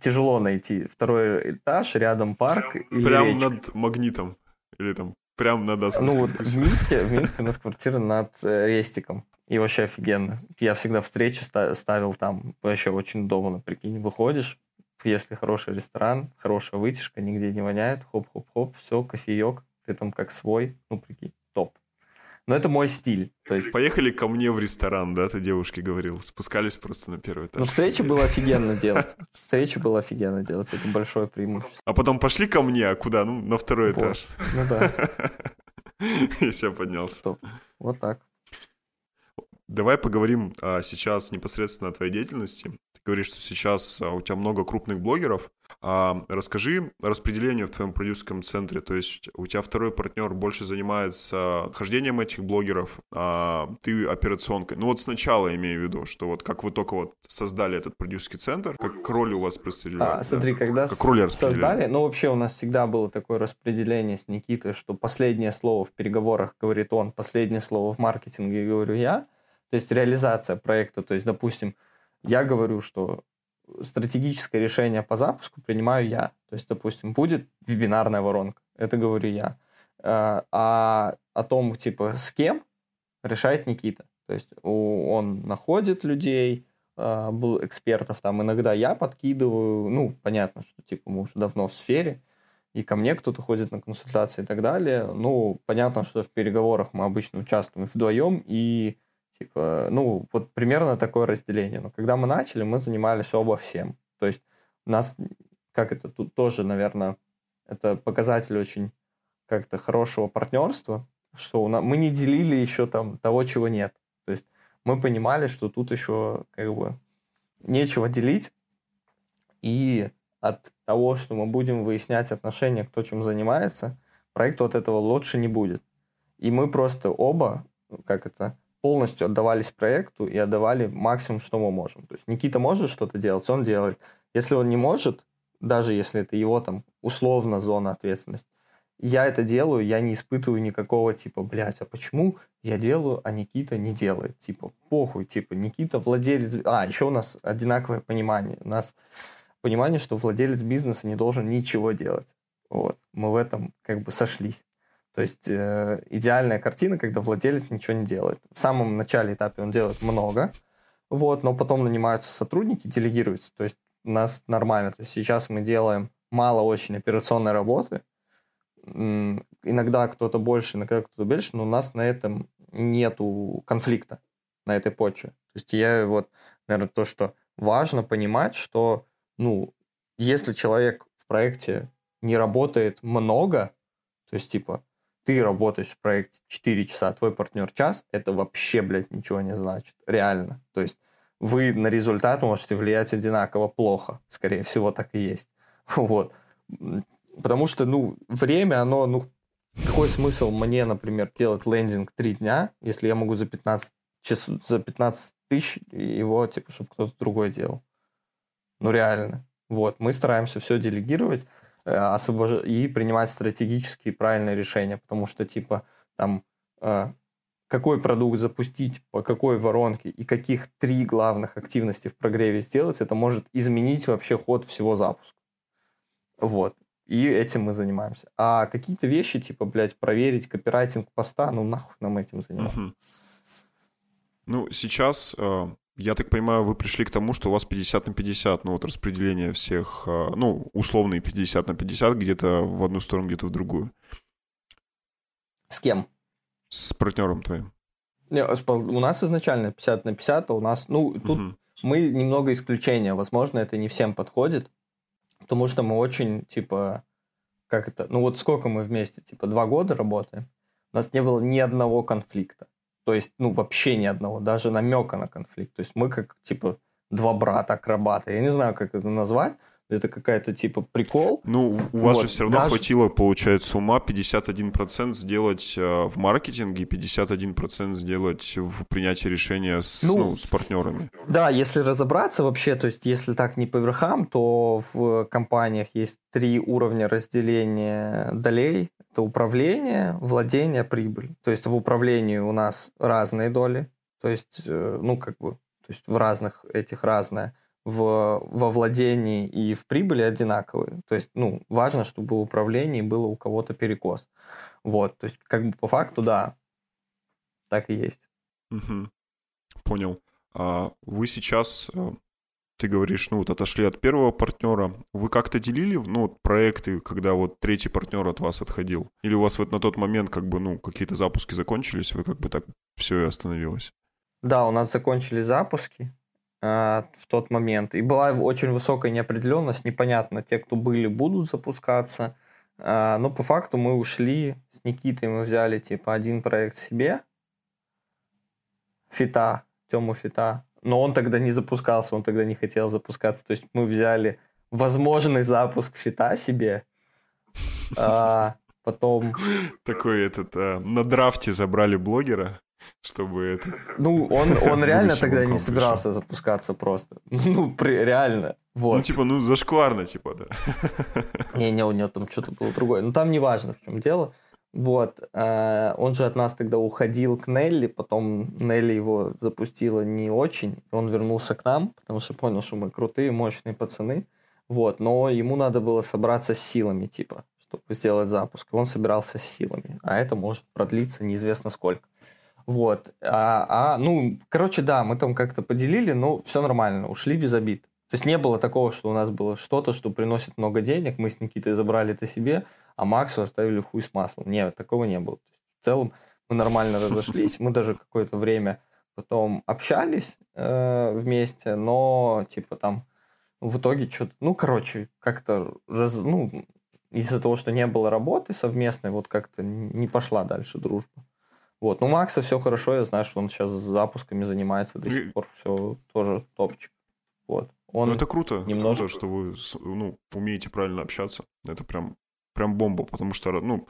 тяжело найти. Второй этаж, рядом парк или Прям речка. над магнитом. Или там прям над Аскольском. Ну вот в Минске, в Минске у нас квартира над э, Рестиком. И вообще офигенно. Я всегда встречи ста- ставил там. Вообще очень удобно. Прикинь, выходишь, если хороший ресторан, хорошая вытяжка, нигде не воняет, хоп-хоп-хоп, все, кофеек, ты там как свой, ну прикинь, топ. Но это мой стиль. То есть, Поехали ко мне в ресторан, да, ты девушке говорил. Спускались просто на первый этаж. ну встречи было офигенно делать. Встречи было офигенно делать. Это большое преимущество. А потом пошли ко мне, а куда? Ну, на второй Вот. этаж. Ну да, [laughs] Я себя поднялся. топ. Вот так. Давай поговорим а, сейчас непосредственно о твоей деятельности. Говоришь, что сейчас а, у тебя много крупных блогеров. А, расскажи распределение в твоем продюсерском центре. То есть у тебя второй партнер больше занимается хождением этих блогеров, а ты операционкой. Ну вот сначала имею в виду, что вот как вы только вот создали этот продюсерский центр, как роли у вас распределены? А, смотри, да? когда как роли создали, ну вообще у нас всегда было такое распределение с Никитой, что последнее слово в переговорах говорит он, последнее слово в маркетинге говорю я. То есть реализация проекта. То есть, допустим, я говорю, что стратегическое решение по запуску принимаю я. То есть, допустим, будет вебинарная воронка, это говорю я. А, а о том, типа, с кем, решает Никита. То есть он находит людей, был экспертов, там иногда я подкидываю, ну, понятно, что, типа, мы уже давно в сфере, и ко мне кто-то ходит на консультации и так далее. Ну, понятно, что в переговорах мы обычно участвуем вдвоем, и Типа, ну, вот примерно такое разделение. Но когда мы начали, мы занимались оба всем. То есть у нас, как это тут тоже, наверное, это показатель очень как-то хорошего партнерства, что у нас, мы не делили еще там того, чего нет. То есть мы понимали, что тут еще как бы нечего делить, и от того, что мы будем выяснять отношения, кто чем занимается, проект от этого лучше не будет. И мы просто оба, как это, полностью отдавались проекту и отдавали максимум, что мы можем. То есть Никита может что-то делать, он делает. Если он не может, даже если это его там условно зона ответственности, я это делаю, я не испытываю никакого типа, блядь, а почему я делаю, а Никита не делает? Типа, похуй, типа, Никита владелец... А, еще у нас одинаковое понимание. У нас понимание, что владелец бизнеса не должен ничего делать. Вот. Мы в этом как бы сошлись. То есть э, идеальная картина, когда владелец ничего не делает. В самом начале этапе он делает много, вот, но потом нанимаются сотрудники, делегируются. То есть у нас нормально. То есть сейчас мы делаем мало очень операционной работы. Иногда кто-то больше, иногда кто-то больше, но у нас на этом нету конфликта на этой почве. То есть я вот, наверное, то, что важно понимать, что, ну, если человек в проекте не работает много, то есть, типа, ты работаешь в проекте 4 часа, а твой партнер час, это вообще, блядь, ничего не значит. Реально. То есть вы на результат можете влиять одинаково плохо. Скорее всего, так и есть. [laughs] Вот. Потому что, ну, время, оно, ну, какой смысл мне, например, делать лендинг 3 дня, если я могу за 15 часов, за 15 тысяч его, типа, чтобы кто-то другой делал. Ну, реально. Вот. Мы стараемся все делегировать. Э, освобож... и принимать стратегические правильные решения, потому что, типа, там, э, какой продукт запустить, по какой воронке и каких три главных активности в прогреве сделать, это может изменить вообще ход всего запуска. Вот. И этим мы занимаемся. А какие-то вещи, типа, блядь, проверить копирайтинг поста, ну нахуй нам этим заниматься. Угу. Ну, сейчас э, я так понимаю, вы пришли к тому, что у вас 50 на 50, ну вот распределение всех, а, ну, условные 50 на 50, где-то в одну сторону, где-то в другую. С кем? С партнером твоим. Не, у нас изначально 50 на 50, а у нас, ну, тут угу. мы немного исключения, возможно, это не всем подходит, потому что мы очень, типа, как это, ну вот сколько мы вместе, типа, два года работаем, у нас не было ни одного конфликта. То есть, ну, вообще ни одного, даже намека на конфликт. То есть мы как, типа, два брата-акробата. Я не знаю, как это назвать. Это какая-то типа прикол. Ну, у вас вот. же все равно Даже... хватило, получается, ума 51% сделать э, в маркетинге, 51% сделать в принятии решения с, ну, ну, с партнерами. Да, если разобраться вообще, то есть если так не по верхам, то в компаниях есть три уровня разделения долей это управление, владение, прибыль. То есть в управлении у нас разные доли, то есть, э, ну, как бы, то есть в разных этих разное. В, во владении и в прибыли одинаковые. То есть, ну, важно, чтобы в управлении было у кого-то перекос. Вот, то есть, как бы по факту, да, так и есть. Угу. Понял. А вы сейчас э, ты говоришь, ну вот отошли от первого партнера, вы как-то делили, ну, проекты, когда вот третий партнер от вас отходил? Или у вас вот на тот момент как бы, ну, какие-то запуски закончились, вы как бы так все и остановилось? Да, у нас закончились запуски э, в тот момент, и была очень высокая неопределенность, непонятно, те, кто были, будут запускаться, э, но по факту мы ушли с Никитой, мы взяли типа один проект себе, Фита, Тему Фита, но он тогда не запускался, он тогда не хотел запускаться. То есть мы взяли возможный запуск фита себе. А, потом... Такой этот, а, на драфте забрали блогера, чтобы это... Ну, он, он [laughs] реально тогда не собирался запускаться просто. [laughs] Ну, при, реально. Вот. Ну, типа, ну, зашкварно, типа, да. Не-не, у него там что-то было другое. Ну, там не важно, в чем дело. Вот. Э, он же от нас тогда уходил к Нелли, потом Нелли его запустила не очень, он вернулся к нам, потому что понял, что мы крутые, мощные пацаны. Вот. Но ему надо было собраться с силами, типа, чтобы сделать запуск. Он собирался с силами. А это может продлиться неизвестно сколько. Вот. А, а, ну, короче, да, мы там как-то поделили, но все нормально, ушли без обид. То есть не было такого, что у нас было что-то, что приносит много денег, мы с Никитой забрали это себе, а Максу оставили хуй с маслом. Нет, такого не было. В целом мы нормально [laughs] разошлись, мы даже какое-то время потом общались э, вместе, но типа там в итоге что-то, ну, короче, как-то, раз, ну, из-за того, что не было работы совместной, вот как-то не пошла дальше дружба. Вот, ну, Макса все хорошо, я знаю, что он сейчас запусками занимается до сих пор, все тоже топчик. Вот. Он ну, это круто, немножко... круто, что вы ну, умеете правильно общаться. Это прям прям бомба, потому что, ну,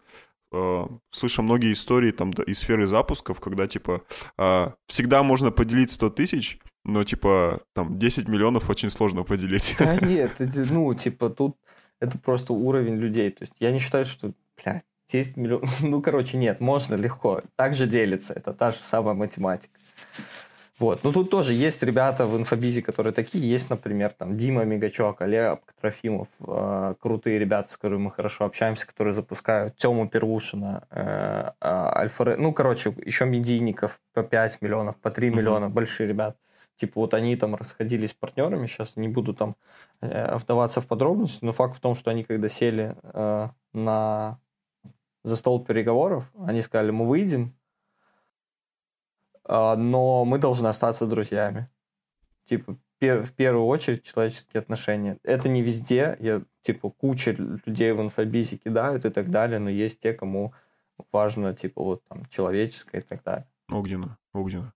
э, слышу многие истории там из сферы запусков, когда, типа, э, всегда можно поделить 100 тысяч, но, типа, там, 10 миллионов очень сложно поделить. Да [laughs] нет, ну, типа, тут это просто уровень людей. То есть я не считаю, что, блядь, 10 миллионов... [laughs] Ну, короче, нет, можно легко. Так же делится. Это та же самая математика. Вот. Ну, тут тоже есть ребята в инфобизе, которые такие. Есть, например, там Дима Мигачок, Олег Трофимов. Э, крутые ребята, с которыми мы хорошо общаемся, которые запускают. Тему Первушина, э, э, Альфа... Ну, короче, еще медийников по 5 миллионов, по 3 миллиона. Mm-hmm. Большие ребята. Типа вот они там расходились партнерами. Сейчас не буду там э, вдаваться в подробности, но факт в том, что они когда сели э, на... за стол переговоров, они сказали, мы выйдем, но мы должны остаться друзьями. Типа, в первую очередь человеческие отношения. Это не везде, я, типа, куча людей в инфобизе кидают и так далее, но есть те, кому важно, типа, вот там, человеческое и так далее. Огненно, огненно.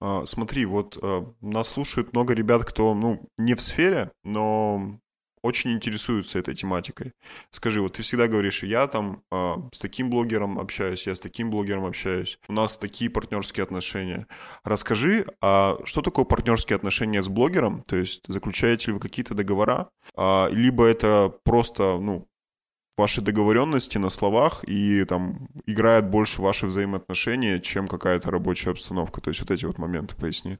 А, смотри, вот а, нас слушают много ребят, кто, ну, не в сфере, но очень интересуются этой тематикой. Скажи, вот ты всегда говоришь, я там э, с таким блогером общаюсь, я с таким блогером общаюсь, у нас такие партнерские отношения. Расскажи, а что такое партнерские отношения с блогером? То есть заключаете ли вы какие-то договора, а, либо это просто, ну, ваши договоренности на словах и там играет больше ваши взаимоотношения, чем какая-то рабочая обстановка. То есть вот эти вот моменты поясни.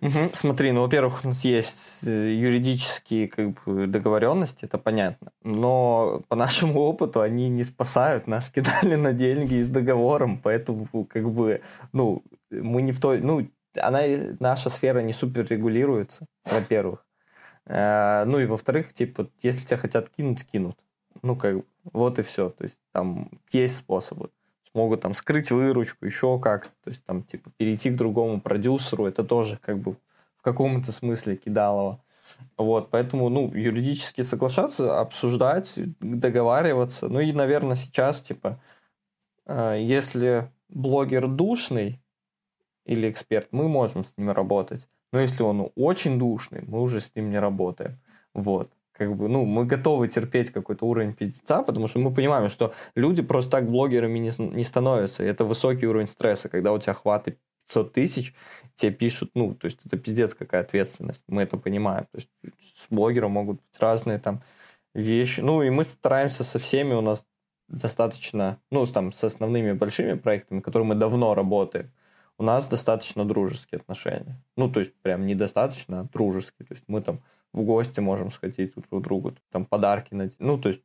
Угу. Смотри, ну, во-первых, у нас есть э, юридические как бы, договоренности, это понятно. Но по нашему [laughs] опыту они не спасают. Нас кидали на деньги с договором, поэтому как бы, ну, мы не в той... Ну, она, наша сфера не супер регулируется, во-первых. Э, ну и во-вторых, типа, если тебя хотят кинуть, кинут. Ну, как вот и все. То есть там есть способы могут там скрыть выручку, еще как. То есть там типа перейти к другому продюсеру, это тоже как бы в каком-то смысле кидалово. Вот, поэтому, ну, юридически соглашаться, обсуждать, договариваться. Ну и, наверное, сейчас, типа, э, если блогер душный или эксперт, мы можем с ним работать. Но если он очень душный, мы уже с ним не работаем. Вот как бы, ну, мы готовы терпеть какой-то уровень пиздеца, потому что мы понимаем, что люди просто так блогерами не, не становятся. И это высокий уровень стресса, когда у тебя хваты 500 тысяч, тебе пишут, ну, то есть это пиздец какая ответственность, мы это понимаем. То есть с блогером могут быть разные там вещи. Ну, и мы стараемся со всеми, у нас достаточно, ну, там, с основными большими проектами, которые мы давно работаем, у нас достаточно дружеские отношения. Ну, то есть прям недостаточно, а дружеские. То есть мы там в гости можем сходить друг к другу, там подарки, на... ну, то есть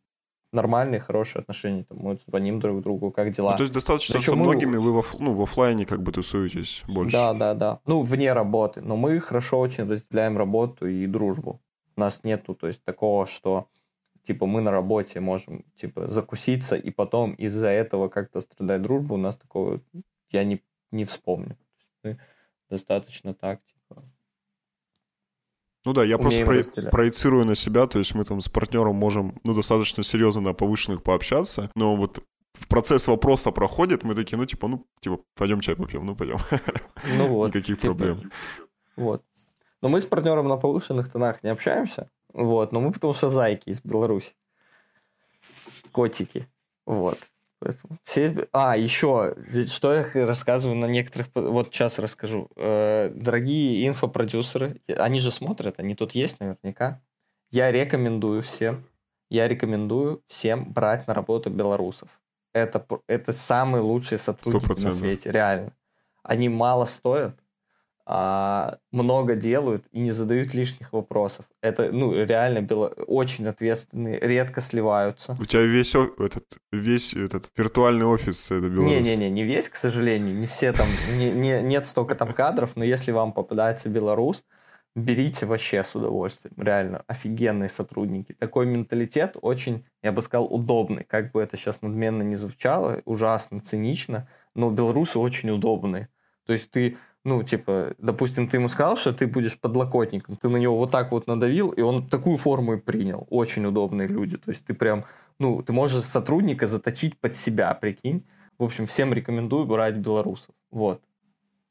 нормальные, хорошие отношения, там, мы звоним друг другу, как дела. Ну, то есть достаточно Причем со многими мы... вы в, ну, в офлайне как бы тусуетесь больше. Да, да, да. Ну, вне работы. Но мы хорошо очень разделяем работу и дружбу. У нас нету, то есть, такого, что типа мы на работе можем типа закуситься и потом из-за этого как-то страдать дружба. У нас такого я не, не вспомню. мы достаточно так ну да, я просто про- проецирую на себя, то есть мы там с партнером можем, ну, достаточно серьезно на повышенных пообщаться, но вот в процесс вопроса проходит, мы такие, ну, типа, ну, типа, пойдем чай попьем, ну, пойдем. Ну вот. Никаких типа, проблем. Вот. Но мы с партнером на повышенных тонах не общаемся, Вот, но мы потому что зайки из Беларуси. Котики. Вот. Поэтому все... А, еще, что я рассказываю на некоторых... Вот сейчас расскажу. Э, дорогие инфопродюсеры, они же смотрят, они тут есть наверняка. Я рекомендую всем, я рекомендую всем брать на работу белорусов. Это, это самые лучшие сотрудники 100%. на свете, реально. Они мало стоят, а, много делают и не задают лишних вопросов. Это, ну, реально было очень ответственные, редко сливаются. У тебя весь этот, весь этот виртуальный офис это Беларусь? Не-не-не, не весь, к сожалению, не все там, не, не, нет столько там кадров, но если вам попадается белорус, берите вообще с удовольствием. Реально, офигенные сотрудники. Такой менталитет очень, я бы сказал, удобный. Как бы это сейчас надменно не звучало, ужасно, цинично, но белорусы очень удобные. То есть ты ну, типа, допустим, ты ему сказал, что ты будешь подлокотником, ты на него вот так вот надавил, и он такую форму и принял. Очень удобные люди. То есть ты прям, ну, ты можешь сотрудника заточить под себя, прикинь. В общем, всем рекомендую брать белорусов. Вот.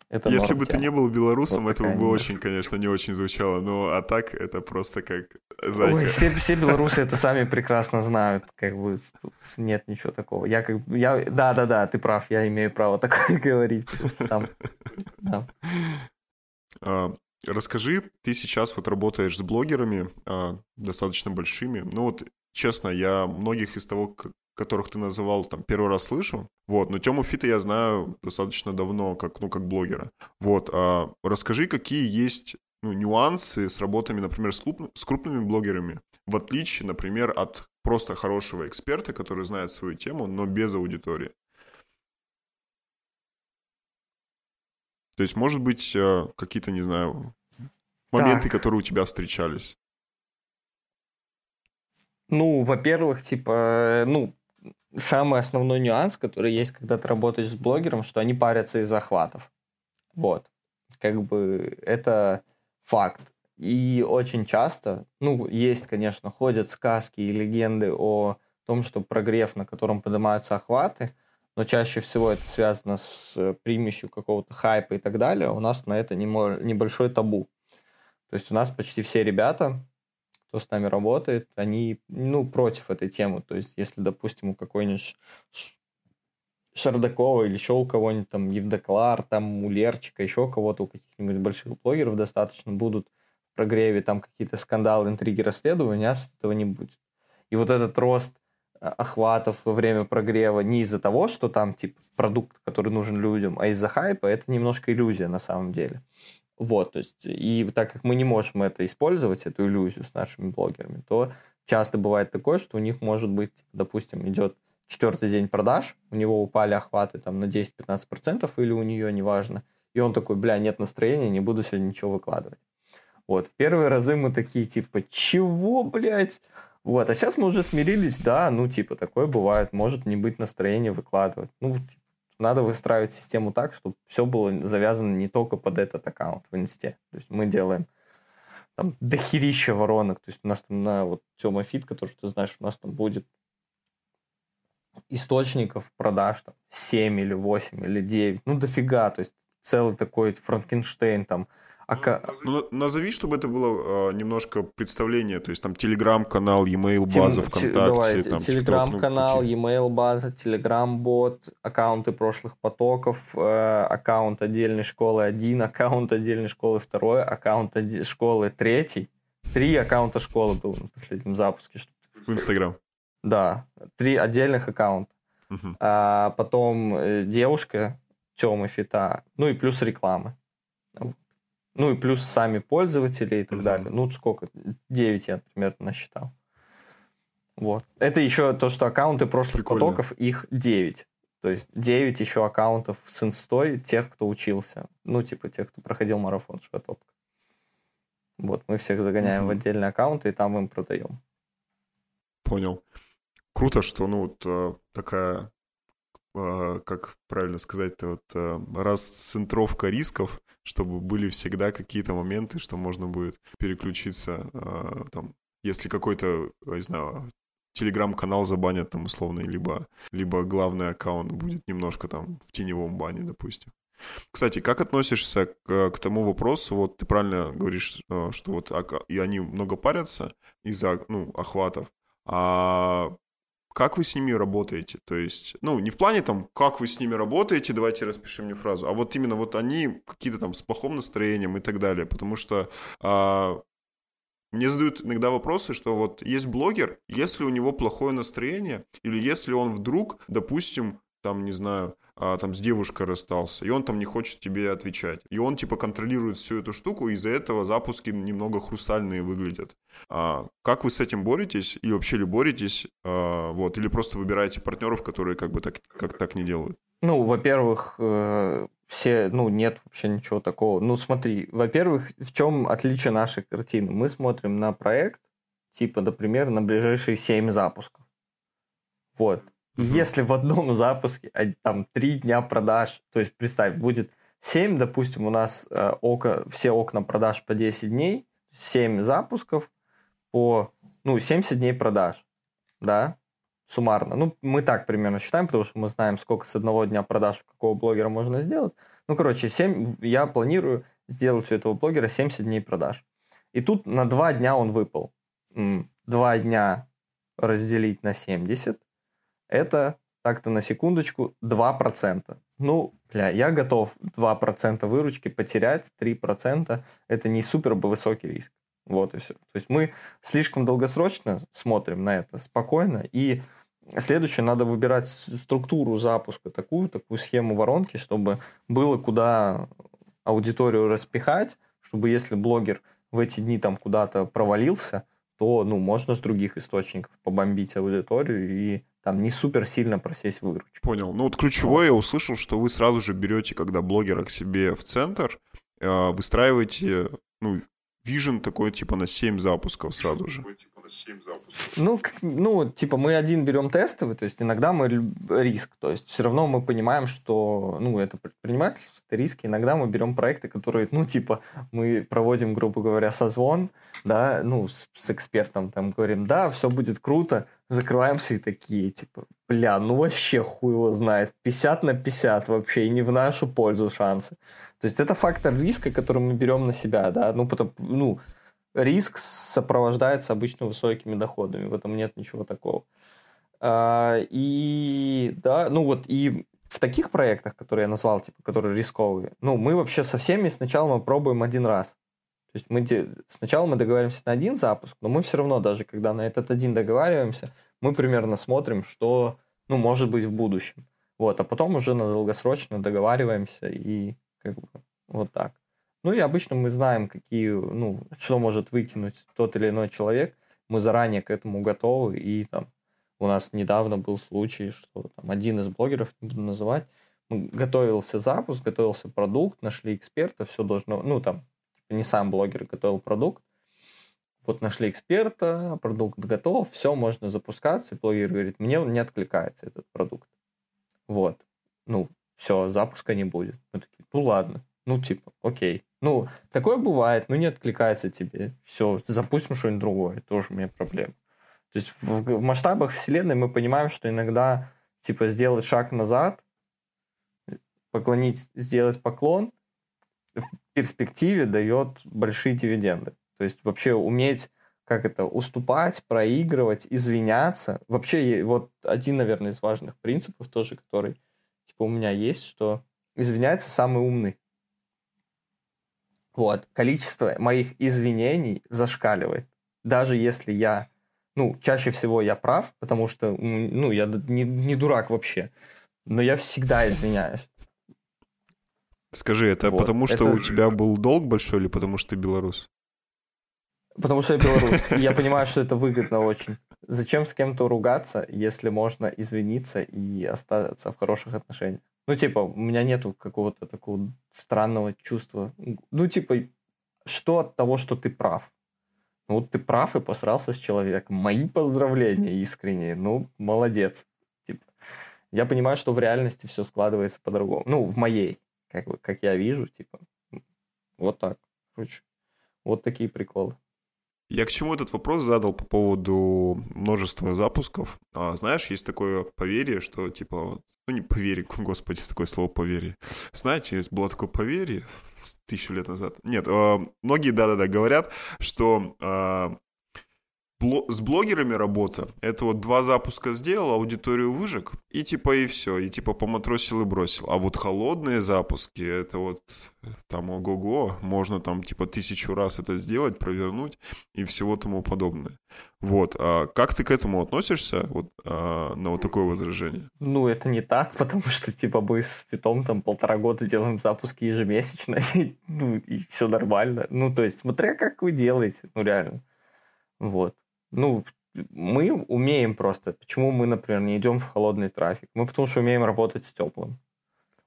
Это Если бы ты не был белорусом, вот это бы очень, конечно, не очень звучало. Но а так это просто как зайка. Ой, все, все [laughs] белорусы это сами прекрасно знают. Как бы тут нет ничего такого. Я как я, да, да, да, ты прав, я имею право [laughs] такое говорить сам. Да. А, расскажи, ты сейчас вот работаешь с блогерами а, достаточно большими. Ну вот, честно, я многих из того, которых ты называл, там, первый раз слышу. Вот, но Тему Фита я знаю достаточно давно, как, ну, как блогера. Вот, а расскажи, какие есть ну, нюансы с работами, например, с, клуб, с крупными блогерами, в отличие, например, от просто хорошего эксперта, который знает свою тему, но без аудитории. То есть, может быть, э, какие-то, не знаю, моменты, так. которые у тебя встречались? Ну, во-первых, типа, ну, самый основной нюанс, который есть, когда ты работаешь с блогером, что они парятся из захватов. Вот. Как бы это факт. И очень часто, ну, есть, конечно, ходят сказки и легенды о том, что прогрев, на котором поднимаются охваты, но чаще всего это связано с примесью какого-то хайпа и так далее. У нас на это небольшой табу. То есть у нас почти все ребята, кто с нами работает, они, ну, против этой темы. То есть, если, допустим, у какой-нибудь Шардакова или еще у кого-нибудь там Евдоклар, там у Лерчика, еще кого-то, у каких-нибудь больших блогеров достаточно будут в прогреве там какие-то скандалы, интриги, расследования, а с этого не будет. И вот этот рост а, охватов во время прогрева не из-за того, что там типа продукт, который нужен людям, а из-за хайпа, это немножко иллюзия на самом деле. Вот, то есть, и так как мы не можем это использовать, эту иллюзию с нашими блогерами, то часто бывает такое, что у них может быть, допустим, идет четвертый день продаж, у него упали охваты там на 10-15% или у нее, неважно, и он такой, бля, нет настроения, не буду сегодня ничего выкладывать. Вот, первые разы мы такие, типа, чего, блядь? Вот, а сейчас мы уже смирились, да, ну, типа, такое бывает, может не быть настроения выкладывать. Ну, типа, надо выстраивать систему так, чтобы все было завязано не только под этот аккаунт в инсте. То есть мы делаем там дохерища воронок. То есть у нас там на вот Тёма Фит, который ты знаешь, у нас там будет источников продаж там 7 или 8 или 9. Ну, дофига. То есть целый такой Франкенштейн там а... Ну, назови, чтобы это было э, немножко представление, то есть там телеграм-канал, e-mail база Тем... ВКонтакте, Давай, там телеграм-канал, ну, e-mail база, телеграм-бот, аккаунты прошлых потоков, э, аккаунт отдельной школы один, аккаунт отдельной школы второй, аккаунт оди... школы третий. Три аккаунта школы было на последнем запуске. В Инстаграм. Да, три отдельных аккаунта. Угу. А потом э, девушка, Тёма Фита, ну и плюс рекламы. Ну и плюс сами пользователи и так mm-hmm. далее. Ну, сколько? 9 я примерно насчитал. Вот. Это еще то, что аккаунты прошлых Прикольно. потоков, их 9. То есть 9 еще аккаунтов с инстой тех, кто учился. Ну, типа тех, кто проходил марафон шкатопка. Вот, мы всех загоняем mm-hmm. в отдельные аккаунты и там им продаем. Понял. Круто, что, ну, вот э, такая а, как правильно сказать-то, вот а, расцентровка рисков, чтобы были всегда какие-то моменты, что можно будет переключиться, а, там, если какой-то, не знаю, телеграм-канал забанят там условно, либо, либо главный аккаунт будет немножко там в теневом бане, допустим. Кстати, как относишься к, к тому вопросу, вот ты правильно говоришь, э, что вот и они много парятся из-за, ну, охватов, а как вы с ними работаете? То есть, ну, не в плане там, как вы с ними работаете, давайте распиши мне фразу, а вот именно вот они какие-то там с плохим настроением и так далее, потому что а, мне задают иногда вопросы, что вот есть блогер, если у него плохое настроение, или если он вдруг, допустим, там, не знаю, а, там с девушкой расстался, и он там не хочет тебе отвечать. И он типа контролирует всю эту штуку, и из-за этого запуски немного хрустальные выглядят. А, как вы с этим боретесь? И вообще ли боретесь? А, вот, или просто выбираете партнеров, которые как бы так, как так не делают? Ну, во-первых, э, все, ну, нет вообще ничего такого. Ну, смотри, во-первых, в чем отличие нашей картины? Мы смотрим на проект, типа, например, на ближайшие 7 запусков. Вот. И угу. если в одном запуске там 3 дня продаж, то есть представь, будет 7, допустим, у нас э, око, все окна продаж по 10 дней, 7 запусков по, ну, 70 дней продаж, да, суммарно. Ну, мы так примерно считаем, потому что мы знаем, сколько с одного дня продаж какого блогера можно сделать. Ну, короче, 7, я планирую сделать у этого блогера 70 дней продаж. И тут на 2 дня он выпал. 2 дня разделить на 70, это, так-то на секундочку, 2%. Ну, бля, я готов 2% выручки потерять, 3% это не супер высокий риск. Вот и все. То есть мы слишком долгосрочно смотрим на это спокойно и Следующее, надо выбирать структуру запуска, такую, такую схему воронки, чтобы было куда аудиторию распихать, чтобы если блогер в эти дни там куда-то провалился, то ну, можно с других источников побомбить аудиторию и там не супер сильно просесть выручку. Понял. Ну вот ключевое я услышал, что вы сразу же берете, когда блогера к себе в центр, э, выстраиваете ну, вижен такой типа на 7 запусков сразу же. Ну, ну, типа, мы один берем тестовый, то есть иногда мы риск, то есть все равно мы понимаем, что, ну, это предпринимательство, это риски. Иногда мы берем проекты, которые, ну, типа, мы проводим, грубо говоря, созвон, да, ну, с, с экспертом, там, говорим, да, все будет круто, закрываемся и такие, типа, бля, ну вообще хуй его знает, 50 на 50 вообще, и не в нашу пользу шансы. То есть это фактор риска, который мы берем на себя, да, ну, потому, ну, риск сопровождается обычно высокими доходами, в этом нет ничего такого. А, и да, ну вот и в таких проектах, которые я назвал, типа, которые рисковые, ну, мы вообще со всеми сначала мы пробуем один раз. То есть мы сначала мы договариваемся на один запуск, но мы все равно, даже когда на этот один договариваемся, мы примерно смотрим, что, ну, может быть в будущем. Вот, а потом уже на долгосрочно договариваемся и как бы вот так. Ну и обычно мы знаем, какие, ну, что может выкинуть тот или иной человек. Мы заранее к этому готовы. И там у нас недавно был случай, что там один из блогеров, не буду называть, готовился запуск, готовился продукт, нашли эксперта, все должно, ну там, типа, не сам блогер готовил продукт, вот нашли эксперта, продукт готов, все, можно запускаться, и блогер говорит, мне он не откликается, этот продукт. Вот. Ну, все, запуска не будет. Мы такие, ну ладно, ну типа, окей. Ну, такое бывает, ну не откликается тебе. Все, запустим что-нибудь другое, тоже у меня проблема. То есть в, в масштабах Вселенной мы понимаем, что иногда типа сделать шаг назад, поклонить, сделать поклон в перспективе дает большие дивиденды. То есть вообще уметь как это, уступать, проигрывать, извиняться. Вообще, вот один, наверное, из важных принципов тоже, который типа у меня есть, что извиняется самый умный. Вот, количество моих извинений зашкаливает. Даже если я, ну, чаще всего я прав, потому что, ну, я не, не дурак вообще, но я всегда извиняюсь. Скажи, это вот, потому что это... у тебя был долг большой или потому что ты белорус? Потому что я белорус. я [laughs] понимаю, что это выгодно очень. Зачем с кем-то ругаться, если можно извиниться и остаться в хороших отношениях? Ну, типа, у меня нету какого-то такого странного чувства. Ну, типа, что от того, что ты прав? Ну, вот ты прав и посрался с человеком. Мои поздравления искренние. Ну, молодец. Типа, я понимаю, что в реальности все складывается по-другому. Ну, в моей, как, бы, как я вижу, типа, вот так. Короче, вот такие приколы. Я к чему этот вопрос задал по поводу множества запусков. А, знаешь, есть такое поверье, что типа, ну не поверье, [laughs] господи, такое слово поверье. Знаете, было такое поверье тысячу лет назад. Нет, а, многие, да-да-да, говорят, что с блогерами работа. Это вот два запуска сделал, аудиторию выжег, и типа и все, и типа поматросил и бросил. А вот холодные запуски, это вот там ого-го, можно там типа тысячу раз это сделать, провернуть и всего тому подобное. Вот, а как ты к этому относишься, вот, а, на вот такое возражение? Ну, это не так, [laughs] потому что, типа, мы с Питом там полтора года делаем запуски ежемесячно, [laughs] и, ну, и все нормально. Ну, то есть, смотря как вы делаете, ну, реально. Вот. Ну, мы умеем просто. Почему мы, например, не идем в холодный трафик? Мы потому что умеем работать с теплым.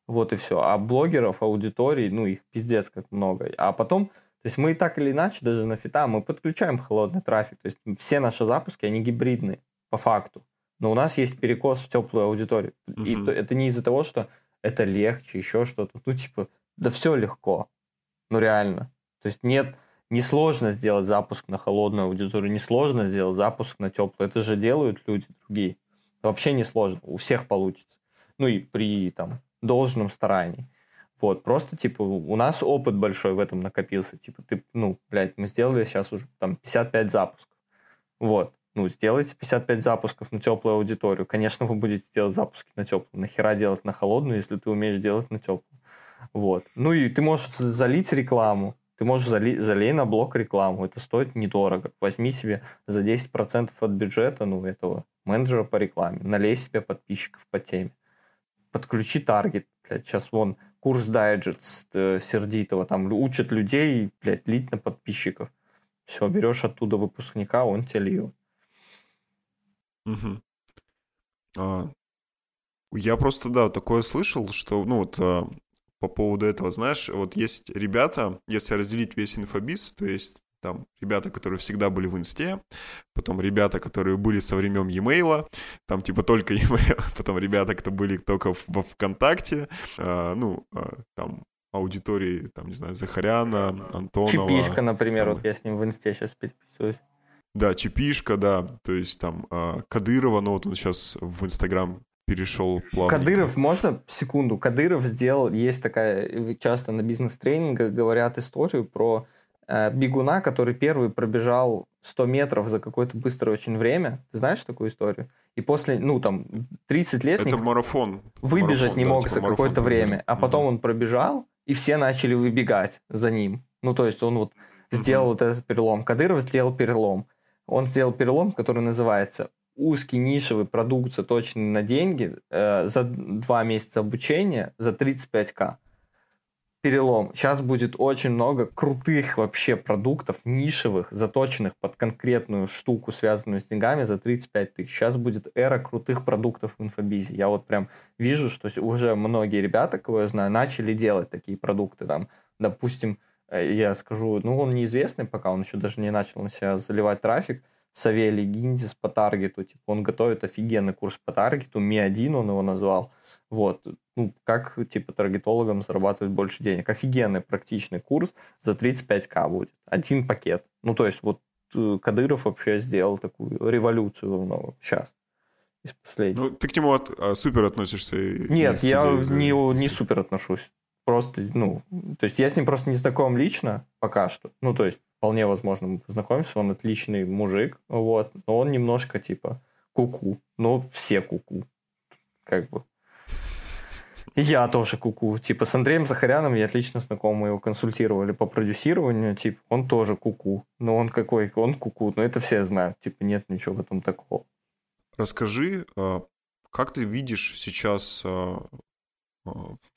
Вот и все. А блогеров, аудиторий, ну, их пиздец как много. А потом, то есть мы так или иначе, даже на фита, мы подключаем холодный трафик. То есть все наши запуски, они гибридные, по факту. Но у нас есть перекос в теплую аудиторию. Uh-huh. И это не из-за того, что это легче, еще что-то. Ну, типа, да все легко. Ну, реально. То есть нет Несложно сделать запуск на холодную аудиторию, несложно сделать запуск на теплую. Это же делают люди другие. Вообще несложно, у всех получится. Ну и при там должном старании. Вот, просто, типа, у нас опыт большой в этом накопился. Типа, ты, ну, блядь, мы сделали сейчас уже там 55 запусков. Вот, ну, сделайте 55 запусков на теплую аудиторию. Конечно, вы будете делать запуски на теплую. Нахера делать на холодную, если ты умеешь делать на теплую. Вот. Ну и ты можешь залить рекламу. Ты можешь зали, залей на блок рекламу, это стоит недорого. Возьми себе за 10% от бюджета, ну, этого менеджера по рекламе, налей себе подписчиков по теме. Подключи таргет, блядь, сейчас вон курс дайджест э, сердитого, там учат людей, блядь, лить на подписчиков. Все, берешь оттуда выпускника, он тебе льет. Угу. А, я просто, да, такое слышал, что, ну, вот а, по поводу этого, знаешь, вот есть ребята, если разделить весь инфобиз, то есть там ребята, которые всегда были в инсте, потом ребята, которые были со времен e-mail, там типа только e-mail, [laughs] потом ребята, кто были только во ВКонтакте, э, ну, э, там аудитории, там, не знаю, Захаряна, Антонова. Чипишка, например, там, вот я с ним в инсте сейчас переписываюсь. Да, Чипишка, да, то есть там э, Кадырова, ну вот он сейчас в Инстаграм перешел плавно. Кадыров, можно секунду? Кадыров сделал, есть такая, часто на бизнес-тренингах говорят историю про э, бегуна, который первый пробежал 100 метров за какое-то быстрое очень время. Ты знаешь такую историю? И после, ну, там, 30 лет... Это марафон. Выбежать марафон, не мог да, за какое-то время. А потом он пробежал, и все начали выбегать за ним. Ну, то есть он вот сделал вот этот перелом. Кадыров сделал перелом. Он сделал перелом, который называется узкий нишевый продукт, заточенный на деньги, э, за два месяца обучения за 35к. Перелом. Сейчас будет очень много крутых вообще продуктов, нишевых, заточенных под конкретную штуку, связанную с деньгами, за 35 тысяч. Сейчас будет эра крутых продуктов в инфобизе. Я вот прям вижу, что уже многие ребята, кого я знаю, начали делать такие продукты. Там, допустим, э, я скажу, ну, он неизвестный пока, он еще даже не начал на себя заливать трафик, Савелий Гиндис по таргету. Типа, он готовит офигенный курс по таргету. Ми-1 он его назвал. Вот. Ну, как, типа, таргетологам зарабатывать больше денег. Офигенный практичный курс за 35к будет. Один пакет. Ну, то есть, вот э, Кадыров вообще сделал такую революцию в сейчас. Из последних. Ну, ты к нему от, а, супер относишься? Нет, я не, не супер отношусь. Просто, ну, то есть я с ним просто не знаком лично пока что. Ну, то есть вполне возможно мы познакомимся, он отличный мужик, вот, но он немножко типа куку, ну, все куку, как бы. И я тоже куку. Типа с Андреем Захаряном я отлично знаком, мы его консультировали по продюсированию, типа он тоже куку. Но он какой, он куку, но это все знают, типа нет ничего в этом такого. Расскажи, а, как ты видишь сейчас а,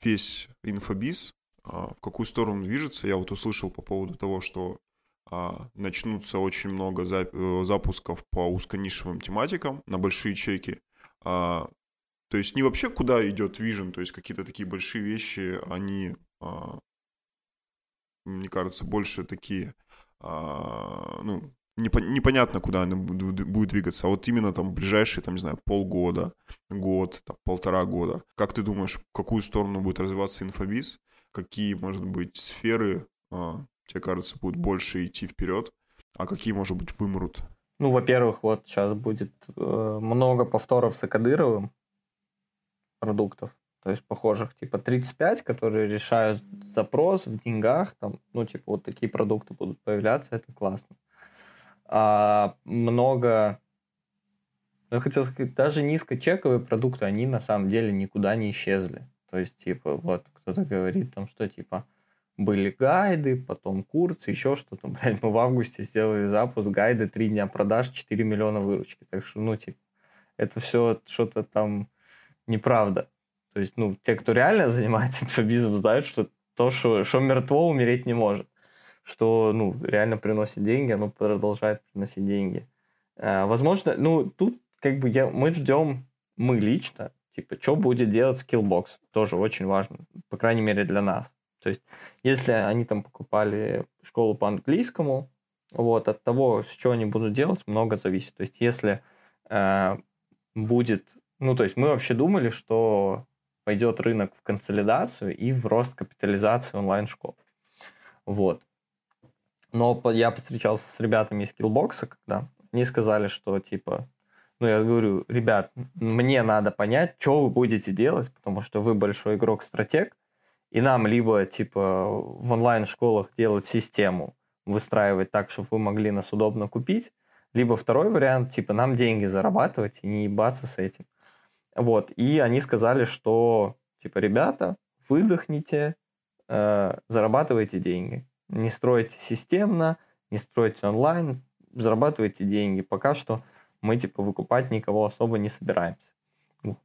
весь инфобиз, в какую сторону движется? Я вот услышал по поводу того, что а, начнутся очень много э, запусков по узконишевым тематикам на большие чеки. А, то есть не вообще куда идет Vision, то есть какие-то такие большие вещи, они, а, мне кажется, больше такие, ну, непонятно, куда она будет двигаться, а вот именно там ближайшие, там, не знаю, полгода, год, там, полтора года. Как ты думаешь, в какую сторону будет развиваться инфобиз? Какие, может быть, сферы тебе кажется, будет больше идти вперед? А какие, может быть, вымрут? Ну, во-первых, вот сейчас будет э, много повторов с Акадыровым продуктов, то есть похожих, типа 35, которые решают запрос в деньгах, там, ну, типа вот такие продукты будут появляться, это классно. А много, я хотел сказать, даже низкочековые продукты, они на самом деле никуда не исчезли. То есть, типа, вот кто-то говорит там, что типа были гайды, потом курсы, еще что-то. [laughs] Блядь, мы в августе сделали запуск гайды, три дня продаж, 4 миллиона выручки. Так что, ну, типа, это все что-то там неправда. То есть, ну, те, кто реально [laughs] занимается инфобизом, знают, что то, что, что мертво, умереть не может. Что, ну, реально приносит деньги, оно продолжает приносить деньги. А, возможно, ну, тут как бы я, мы ждем, мы лично, типа, что будет делать Skillbox. Тоже очень важно, по крайней мере, для нас. То есть, если они там покупали школу по английскому, вот, от того, что они будут делать, много зависит. То есть, если э, будет... Ну, то есть, мы вообще думали, что пойдет рынок в консолидацию и в рост капитализации онлайн-школ. Вот. Но я встречался с ребятами из Skillbox, когда они сказали, что, типа, ну, я говорю, ребят, мне надо понять, что вы будете делать, потому что вы большой игрок-стратег, и нам либо, типа, в онлайн-школах делать систему, выстраивать так, чтобы вы могли нас удобно купить, либо второй вариант, типа, нам деньги зарабатывать и не ебаться с этим. Вот, и они сказали, что, типа, ребята, выдохните, э, зарабатывайте деньги. Не стройте системно, не стройте онлайн, зарабатывайте деньги. Пока что мы, типа, выкупать никого особо не собираемся.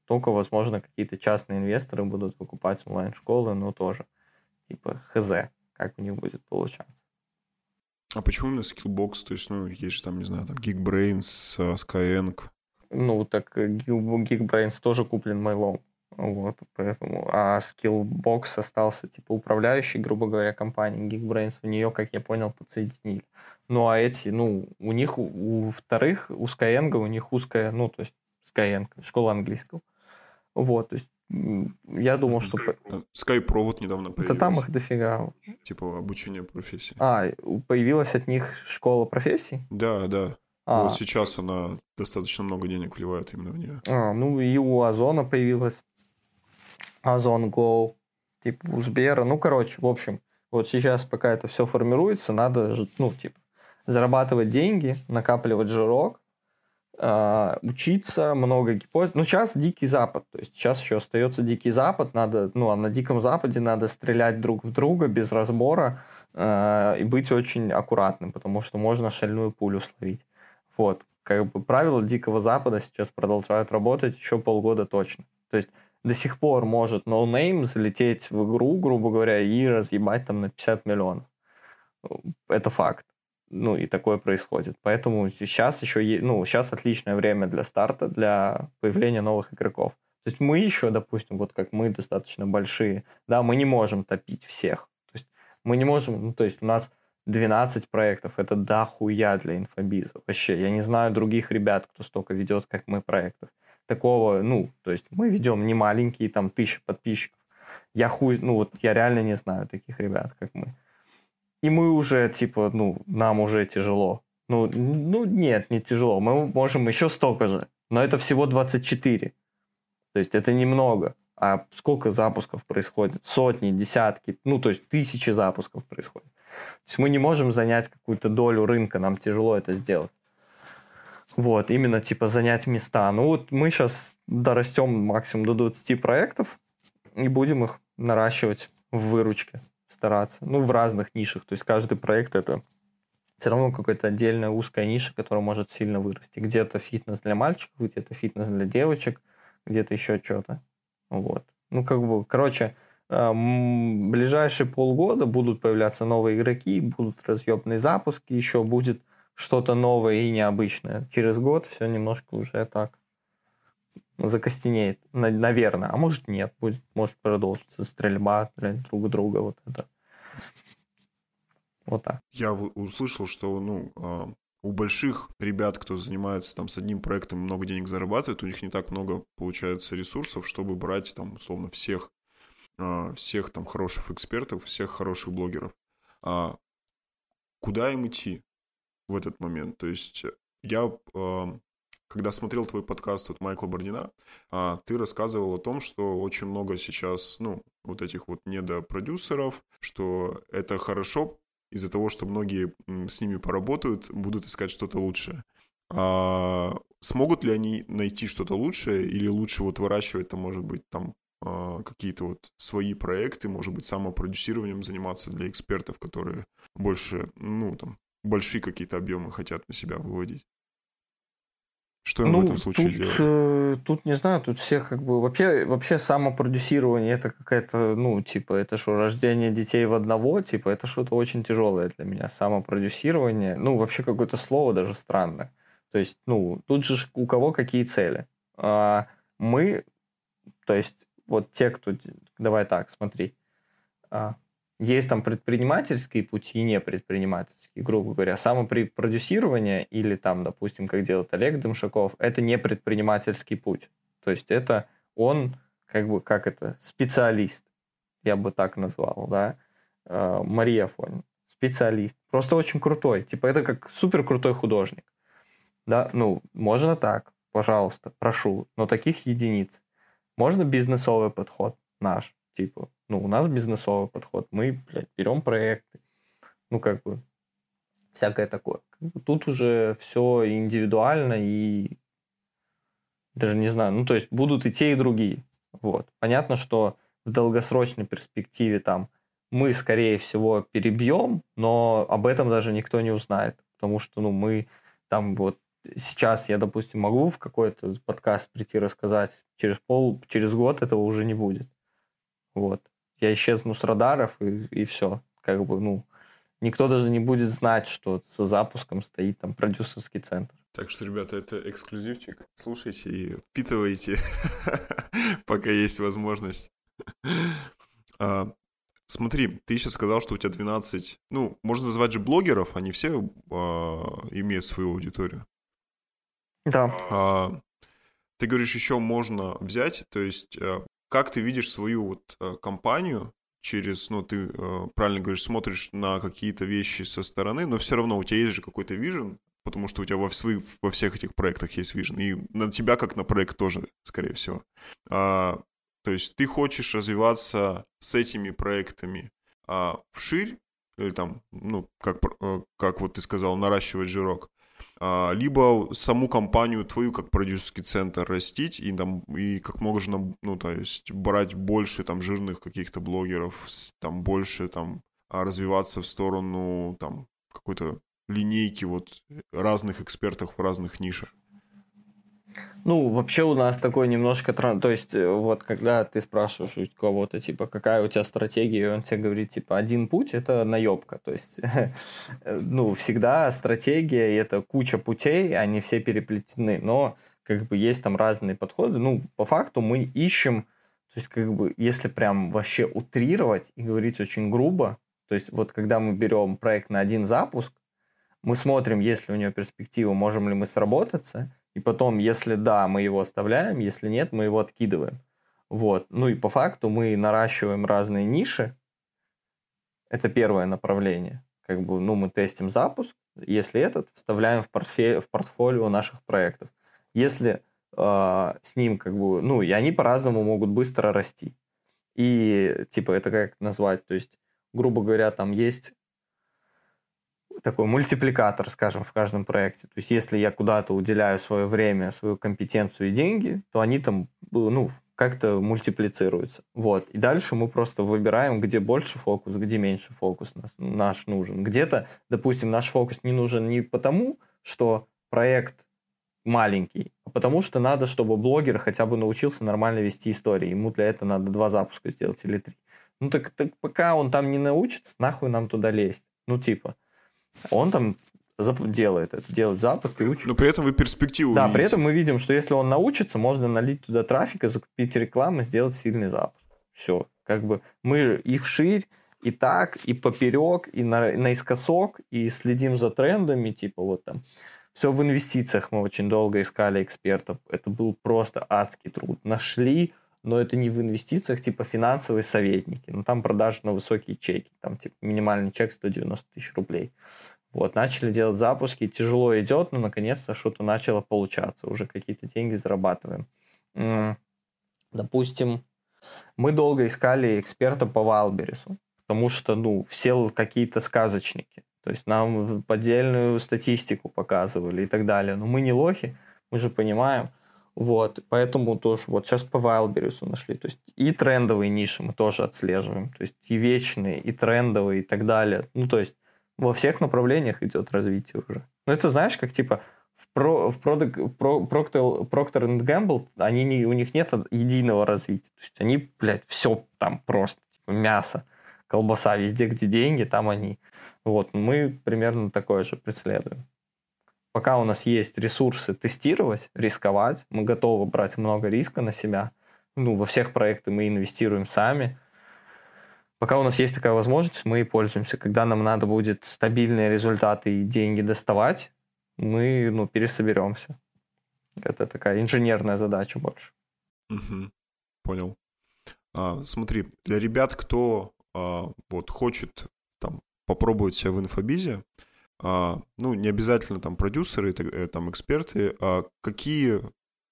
Только, возможно, какие-то частные инвесторы будут выкупать онлайн-школы, но тоже, типа, хз, как у них будет получаться. А почему именно Skillbox? То есть, ну, есть же там, не знаю, там Geekbrains, а, Skyeng. Ну, так э, Geekbrains тоже куплен Mailom. Вот, поэтому... А Skillbox остался, типа, управляющий, грубо говоря, компанией. Geekbrains в нее, как я понял, подсоединили. Ну, а эти, ну, у них, у, у вторых, у Skyeng, у них узкая, ну, то есть Skyeng, школа английского. Вот, то есть я думал, что... Skypro недавно появился. Да там их дофига. Типа обучение профессии. А, появилась от них школа профессий? Да, да. А. Вот сейчас она достаточно много денег вливает именно в нее. А, ну и у Озона появилась Озон Go, типа у Сбера. Ну, короче, в общем, вот сейчас, пока это все формируется, надо, ну, типа, зарабатывать деньги, накапливать жирок, а, учиться, много гипотез. Ну, сейчас Дикий Запад, то есть сейчас еще остается Дикий Запад, надо, ну, а на Диком Западе надо стрелять друг в друга без разбора э, и быть очень аккуратным, потому что можно шальную пулю словить. Вот, как бы правила Дикого Запада сейчас продолжают работать еще полгода точно. То есть до сих пор может no name залететь в игру, грубо говоря, и разъебать там на 50 миллионов. Это факт ну, и такое происходит. Поэтому сейчас еще, ну, сейчас отличное время для старта, для появления новых игроков. То есть мы еще, допустим, вот как мы достаточно большие, да, мы не можем топить всех. То есть мы не можем, ну, то есть у нас 12 проектов, это дохуя для инфобиза. Вообще, я не знаю других ребят, кто столько ведет, как мы проектов. Такого, ну, то есть мы ведем не маленькие, там, тысячи подписчиков. Я хуй, ну, вот я реально не знаю таких ребят, как мы. И мы уже, типа, ну, нам уже тяжело. Ну, ну, нет, не тяжело. Мы можем еще столько же. Но это всего 24. То есть это немного. А сколько запусков происходит? Сотни, десятки, ну, то есть тысячи запусков происходит. То есть мы не можем занять какую-то долю рынка, нам тяжело это сделать. Вот, именно типа занять места. Ну вот мы сейчас дорастем максимум до 20 проектов и будем их наращивать в выручке стараться. Ну, в разных нишах. То есть каждый проект это все равно какая-то отдельная узкая ниша, которая может сильно вырасти. Где-то фитнес для мальчиков, где-то фитнес для девочек, где-то еще что-то. Вот. Ну, как бы, короче, ближайшие полгода будут появляться новые игроки, будут разъебные запуски, еще будет что-то новое и необычное. Через год все немножко уже так закостенеет, наверное. А может нет, будет, может продолжиться стрельба друг друга, вот это. Вот так. Я услышал, что, ну, а, у больших ребят, кто занимается там с одним проектом, много денег зарабатывает, у них не так много получается ресурсов, чтобы брать там условно всех, всех там хороших экспертов, всех хороших блогеров. А куда им идти? в этот момент. То есть я, а, когда смотрел твой подкаст от Майкла Бордина, а, ты рассказывал о том, что очень много сейчас, ну, вот этих вот недопродюсеров, что это хорошо из-за того, что многие с ними поработают, будут искать что-то лучшее. А смогут ли они найти что-то лучшее или лучше вот выращивать там, может быть, там а, какие-то вот свои проекты, может быть, самопродюсированием заниматься для экспертов, которые больше, ну, там, большие какие-то объемы хотят на себя выводить? Что им ну, в этом случае тут, делать? Э, тут не знаю, тут всех как бы вообще вообще самопродюсирование это какая-то ну типа это что рождение детей в одного типа это что-то очень тяжелое для меня самопродюсирование ну вообще какое-то слово даже странное то есть ну тут же у кого какие цели а, мы то есть вот те кто давай так смотри а, есть там предпринимательские пути и не предпринимательские, грубо говоря. Самопродюсирование или там, допустим, как делает Олег Дымшаков, это не предпринимательский путь. То есть это он, как бы, как это, специалист, я бы так назвал, да. А, Мария Фонин, специалист. Просто очень крутой. Типа это как супер крутой художник. Да, ну, можно так, пожалуйста, прошу, но таких единиц. Можно бизнесовый подход наш, типа, ну, у нас бизнесовый подход. Мы, блядь, берем проекты. Ну, как бы, всякое такое. Тут уже все индивидуально и даже не знаю, ну, то есть будут и те, и другие. Вот. Понятно, что в долгосрочной перспективе там мы, скорее всего, перебьем, но об этом даже никто не узнает, потому что, ну, мы там вот сейчас я, допустим, могу в какой-то подкаст прийти рассказать, через пол, через год этого уже не будет. Вот я исчезну с радаров, и, и все. Как бы, ну, никто даже не будет знать, что за запуском стоит там продюсерский центр. Так что, ребята, это эксклюзивчик. Слушайте и впитывайте, [laughs] пока есть возможность. А, смотри, ты сейчас сказал, что у тебя 12, ну, можно назвать же блогеров, они все а, имеют свою аудиторию. Да. А, ты говоришь, еще можно взять, то есть а, как ты видишь свою вот э, компанию через, ну, ты э, правильно говоришь, смотришь на какие-то вещи со стороны, но все равно у тебя есть же какой-то вижен, потому что у тебя во, свои, во всех этих проектах есть вижен, и на тебя как на проект тоже, скорее всего. А, то есть ты хочешь развиваться с этими проектами а, вширь, или там, ну, как, э, как вот ты сказал, наращивать жирок, либо саму компанию твою как продюсерский центр растить и там и как можно ну то есть брать больше там жирных каких-то блогеров там больше там а, развиваться в сторону там какой-то линейки вот разных экспертов в разных нишах ну, вообще у нас такой немножко... То есть, э, вот когда ты спрашиваешь у кого-то, типа, какая у тебя стратегия, и он тебе говорит, типа, один путь – это наебка. То есть, [laughs] ну, всегда стратегия – это куча путей, они все переплетены. Но, как бы, есть там разные подходы. Ну, по факту мы ищем... То есть, как бы, если прям вообще утрировать и говорить очень грубо, то есть, вот когда мы берем проект на один запуск, мы смотрим, есть ли у него перспектива, можем ли мы сработаться – и потом, если да, мы его оставляем, если нет, мы его откидываем. Вот. Ну и по факту мы наращиваем разные ниши. Это первое направление. Как бы, ну, мы тестим запуск. Если этот, вставляем в, портфе- в портфолио наших проектов. Если э, с ним как бы, ну, и они по-разному могут быстро расти. И, типа, это как назвать? То есть, грубо говоря, там есть такой мультипликатор, скажем, в каждом проекте. То есть, если я куда-то уделяю свое время, свою компетенцию и деньги, то они там, ну, как-то мультиплицируются. Вот. И дальше мы просто выбираем, где больше фокус, где меньше фокус наш нужен. Где-то, допустим, наш фокус не нужен не потому, что проект маленький, а потому что надо, чтобы блогер хотя бы научился нормально вести истории. Ему для этого надо два запуска сделать или три. Ну так, так пока он там не научится, нахуй нам туда лезть. Ну типа он там делает это, делает запуск и учит. Но при этом вы перспективу Да, видите. при этом мы видим, что если он научится, можно налить туда трафика, закупить рекламу, сделать сильный запуск. Все. Как бы мы и вширь, и так, и поперек, и на, наискосок, и следим за трендами, типа вот там. Все в инвестициях мы очень долго искали экспертов. Это был просто адский труд. Нашли но это не в инвестициях, типа финансовые советники. Ну, там продажи на высокие чеки, там, типа, минимальный чек 190 тысяч рублей. Вот, начали делать запуски, тяжело идет, но наконец-то что-то начало получаться, уже какие-то деньги зарабатываем. Допустим, мы долго искали эксперта по Валберису, потому что, ну, все какие-то сказочники. То есть нам поддельную статистику показывали и так далее. Но мы не лохи, мы же понимаем. Вот, поэтому тоже вот сейчас по Wildberries нашли. То есть и трендовые ниши мы тоже отслеживаем. То есть и вечные, и трендовые, и так далее. Ну, то есть во всех направлениях идет развитие уже. Ну, это знаешь, как типа в, про, в product, про, Procter, Procter Gamble, они не, у них нет единого развития. То есть они, блядь, все там просто, типа мясо, колбаса, везде, где деньги, там они. Вот, мы примерно такое же преследуем пока у нас есть ресурсы тестировать, рисковать, мы готовы брать много риска на себя. Ну, во всех проектах мы инвестируем сами. Пока у нас есть такая возможность, мы и пользуемся. Когда нам надо будет стабильные результаты и деньги доставать, мы ну, пересоберемся. Это такая инженерная задача больше. Угу. Понял. А, смотри, для ребят, кто а, вот хочет там попробовать себя в инфобизе, ну, не обязательно там продюсеры, э, там эксперты, а какие,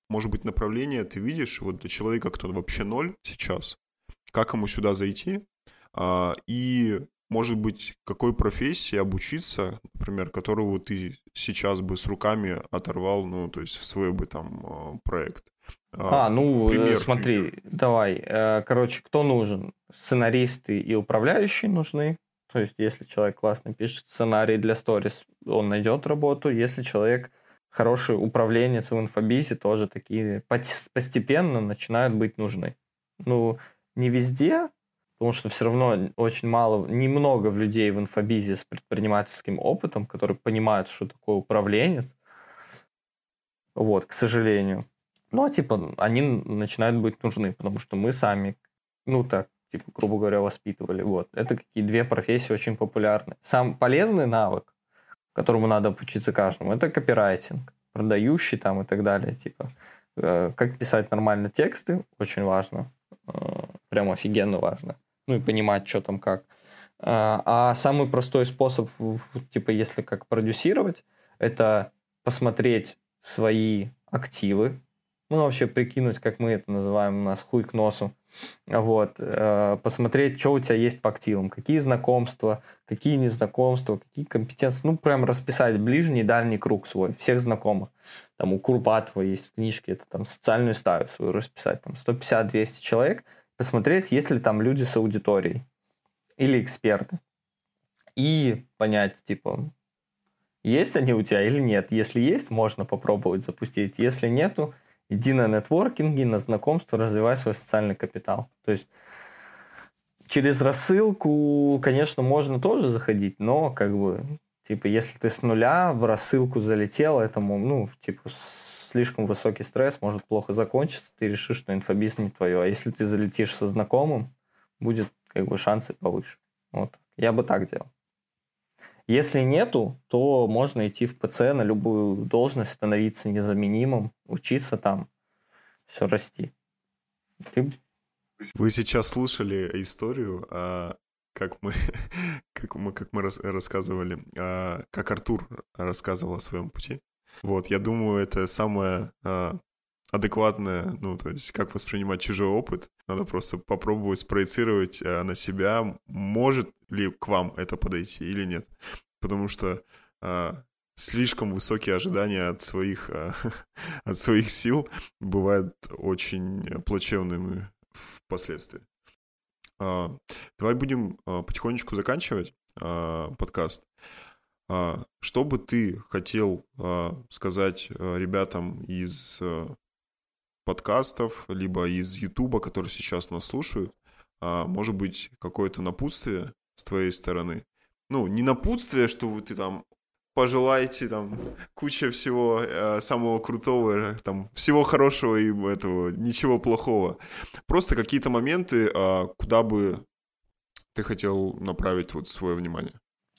может быть, направления ты видишь вот для человека, кто вообще ноль сейчас, как ему сюда зайти, а, и, может быть, какой профессии обучиться, например, которую ты сейчас бы с руками оторвал, ну, то есть в свой бы там а, проект. А, ну, э, пример. смотри, давай. Э, короче, кто нужен? Сценаристы и управляющие нужны. То есть, если человек классно пишет сценарий для сторис, он найдет работу. Если человек хороший управленец в инфобизе, тоже такие постепенно начинают быть нужны. Ну, не везде, потому что все равно очень мало, немного людей в инфобизе с предпринимательским опытом, которые понимают, что такое управленец. Вот, к сожалению. Но, типа, они начинают быть нужны, потому что мы сами, ну так, типа, грубо говоря, воспитывали. Вот. Это какие две профессии очень популярны. Сам полезный навык, которому надо обучиться каждому, это копирайтинг, продающий там и так далее. Типа, э, как писать нормально тексты, очень важно. Э, прям офигенно важно. Ну и понимать, что там как. Э, а самый простой способ, типа, если как продюсировать, это посмотреть свои активы, ну, вообще прикинуть, как мы это называем, у нас хуй к носу, вот, э, посмотреть, что у тебя есть по активам, какие знакомства, какие незнакомства, какие компетенции, ну, прям расписать ближний и дальний круг свой, всех знакомых. Там у Курпатова есть в книжке, это там социальную стаю свою расписать, там 150-200 человек, посмотреть, есть ли там люди с аудиторией или эксперты. И понять, типа, есть они у тебя или нет. Если есть, можно попробовать запустить. Если нету, иди на нетворкинги, на знакомство, развивай свой социальный капитал. То есть через рассылку, конечно, можно тоже заходить, но как бы, типа, если ты с нуля в рассылку залетел, этому, ну, типа, слишком высокий стресс, может плохо закончиться, ты решишь, что инфобиз не твое. А если ты залетишь со знакомым, будет как бы шансы повыше. Вот. Я бы так делал. Если нету, то можно идти в ПЦ на любую должность, становиться незаменимым, учиться там, все расти. Ты... Вы сейчас слушали историю, а, как мы, [laughs] как мы, как мы рас, рассказывали, а, как Артур рассказывал о своем пути. Вот, я думаю, это самое а, адекватное, ну, то есть как воспринимать чужой опыт. Надо просто попробовать спроецировать а, на себя, может ли к вам это подойти или нет. Потому что а, слишком высокие ожидания от своих, а, [laughs] от своих сил бывают очень плачевными впоследствии. Давай будем потихонечку заканчивать подкаст. Что бы ты хотел сказать ребятам из подкастов, либо из Ютуба, которые сейчас нас слушают, а, может быть, какое-то напутствие с твоей стороны. Ну, не напутствие, что ты там пожелаете там куча всего э, самого крутого, там всего хорошего и этого, ничего плохого. Просто какие-то моменты, э, куда бы ты хотел направить вот свое внимание.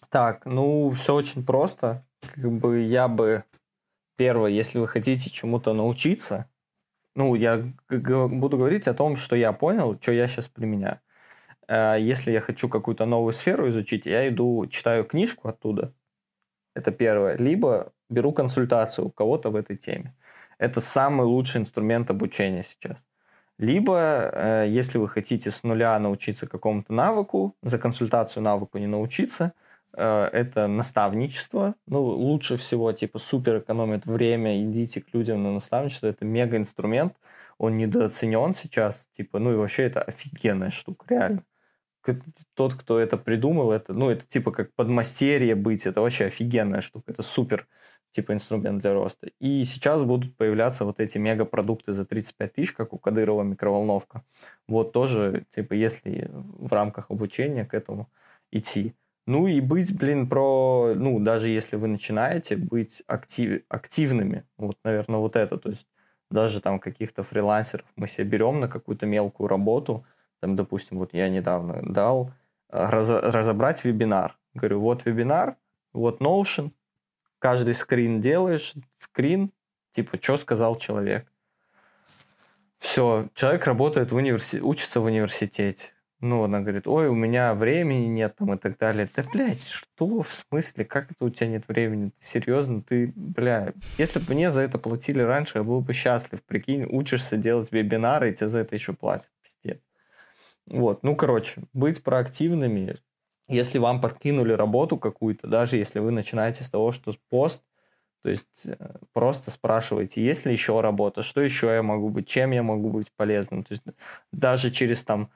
Так, ну все очень просто. Как бы я бы первое, если вы хотите чему-то научиться, ну, я буду говорить о том, что я понял, что я сейчас применяю. Э, если я хочу какую-то новую сферу изучить, я иду, читаю книжку оттуда, это первое. Либо беру консультацию у кого-то в этой теме. Это самый лучший инструмент обучения сейчас. Либо, э, если вы хотите с нуля научиться какому-то навыку, за консультацию навыку не научиться, это наставничество. Ну, лучше всего, типа, супер экономит время, идите к людям на наставничество. Это мега инструмент, он недооценен сейчас, типа, ну и вообще это офигенная штука, реально тот, кто это придумал, это, ну, это типа как подмастерье быть, это вообще офигенная штука, это супер типа инструмент для роста. И сейчас будут появляться вот эти мегапродукты за 35 тысяч, как у Кадырова микроволновка. Вот тоже, типа, если в рамках обучения к этому идти. Ну и быть, блин, про, ну, даже если вы начинаете, быть актив, активными. Вот, наверное, вот это. То есть даже там каких-то фрилансеров мы себе берем на какую-то мелкую работу – там, допустим, вот я недавно дал э, раз, разобрать вебинар. Говорю, вот вебинар, вот Notion, каждый скрин делаешь, скрин, типа, что сказал человек. Все, человек работает в университете, учится в университете. Ну, она говорит, ой, у меня времени нет, там, и так далее. Да, блядь, что в смысле? Как это у тебя нет времени? Ты серьезно? Ты, бля, если бы мне за это платили раньше, я был бы счастлив. Прикинь, учишься делать вебинары, и тебе за это еще платят. Вот, ну, короче, быть проактивными. Если вам подкинули работу какую-то, даже если вы начинаете с того, что пост, то есть э, просто спрашивайте, есть ли еще работа, что еще я могу быть, чем я могу быть полезным. То есть даже через там,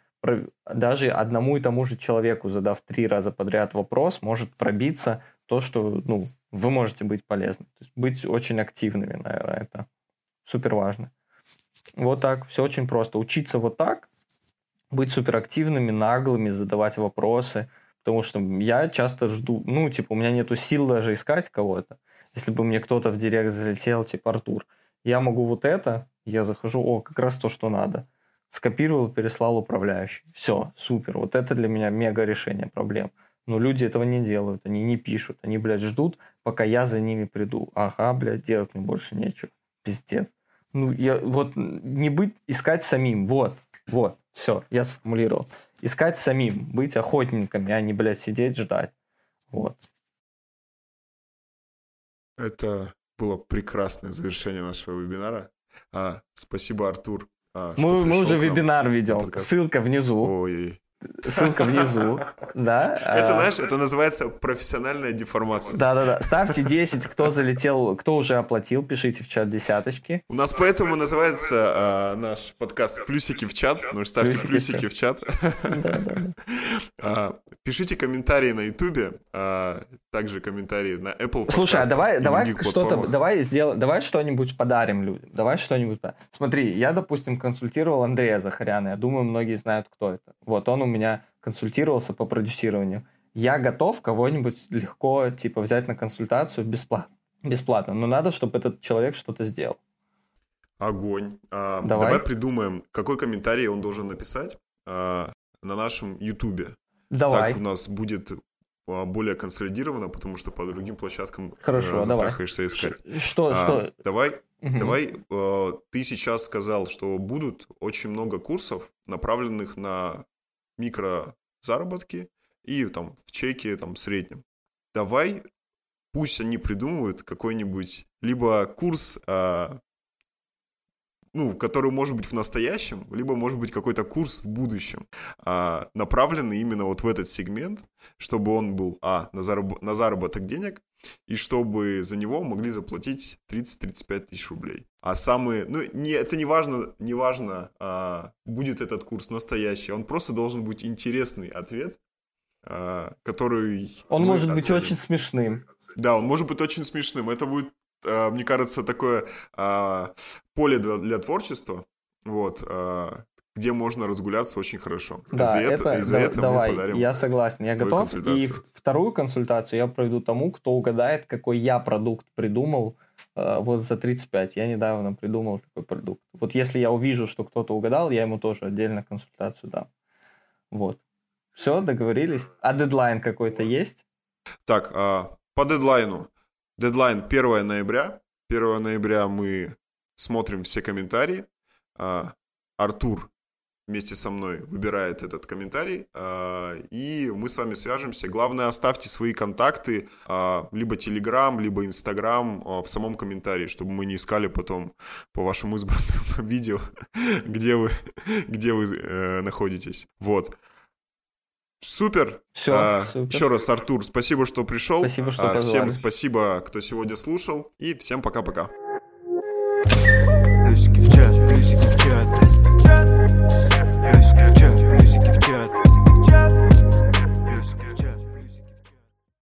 даже одному и тому же человеку, задав три раза подряд вопрос, может пробиться то, что ну, вы можете быть полезны. То есть быть очень активными, наверное, это супер важно. Вот так, все очень просто. Учиться вот так, быть суперактивными, наглыми, задавать вопросы, потому что я часто жду, ну, типа, у меня нету сил даже искать кого-то. Если бы мне кто-то в директ залетел, типа, Артур, я могу вот это, я захожу, о, как раз то, что надо. Скопировал, переслал управляющий. Все, супер. Вот это для меня мега решение проблем. Но люди этого не делают, они не пишут, они, блядь, ждут, пока я за ними приду. Ага, блядь, делать мне больше нечего. Пиздец. Ну, я вот не быть, искать самим, вот, вот. Все, я сформулировал. Искать самим, быть охотниками, а не, блядь, сидеть, ждать. Вот. Это было прекрасное завершение нашего вебинара. А, спасибо, Артур. А, мы, мы уже вебинар ведем. Ссылка внизу. Ой, Ссылка внизу, да. [laughs] Это, а. знаешь, это называется профессиональная деформация. Да-да-да. [laughs] Ставьте 10, кто залетел, кто уже оплатил, пишите в чат десяточки. У нас поэтому называется а, наш подкаст «Плюсики в чат», ну ставьте плюсики, в чат. [laughs] А, пишите комментарии на Ютубе, а, также комментарии на Apple Слушай, а давай, давай что-то, давай сделаем, давай что-нибудь подарим людям, давай что-нибудь. Смотри, я, допустим, консультировал Андрея Захаряна, я думаю, многие знают, кто это. Вот, он у меня консультировался по продюсированию. Я готов кого-нибудь легко, типа, взять на консультацию бесплатно. Бесплатно. Но надо, чтобы этот человек что-то сделал. Огонь. А, давай. давай придумаем, какой комментарий он должен написать а, на нашем Ютубе. Давай. Так у нас будет а, более консолидировано, потому что по другим площадкам Хорошо, э, затрахаешься искать. Что, а, что? Давай, угу. давай. Э, ты сейчас сказал, что будут очень много курсов, направленных на микрозаработки и там в чеке там среднем. Давай, пусть они придумывают какой-нибудь либо курс, а, ну, который может быть в настоящем, либо может быть какой-то курс в будущем, а, направленный именно вот в этот сегмент, чтобы он был, а, на, зараб- на заработок денег, и чтобы за него могли заплатить 30-35 тысяч рублей. А самые, ну, не, это не важно, не важно, а, будет этот курс настоящий, он просто должен быть интересный ответ, а, который... Он может оценим. быть очень смешным. Да, он может быть очень смешным. Это будет, а, мне кажется, такое а, поле для, для творчества, вот, а, где можно разгуляться очень хорошо. Да, за это, это, за да, это давай, мы подарим я согласен, я готов. И вторую консультацию я проведу тому, кто угадает, какой я продукт придумал э, вот за 35. Я недавно придумал такой продукт. Вот если я увижу, что кто-то угадал, я ему тоже отдельно консультацию дам. Вот. Все, договорились? А дедлайн какой-то есть? Так, а, по дедлайну. Дедлайн 1 ноября. 1 ноября мы смотрим все комментарии. А, Артур вместе со мной выбирает этот комментарий, а, и мы с вами свяжемся. Главное, оставьте свои контакты, а, либо Telegram, либо Instagram а, в самом комментарии, чтобы мы не искали потом по вашим избранным [laughs] видео, где вы, где вы э, находитесь. Вот. Супер. Все, а, супер. Еще раз, Артур, спасибо, что пришел. Спасибо, что А, всем спасибо, кто сегодня слушал, и всем пока-пока. Плюсики в чат, плюсики в чат. Плюсики в чат, плюсики в чат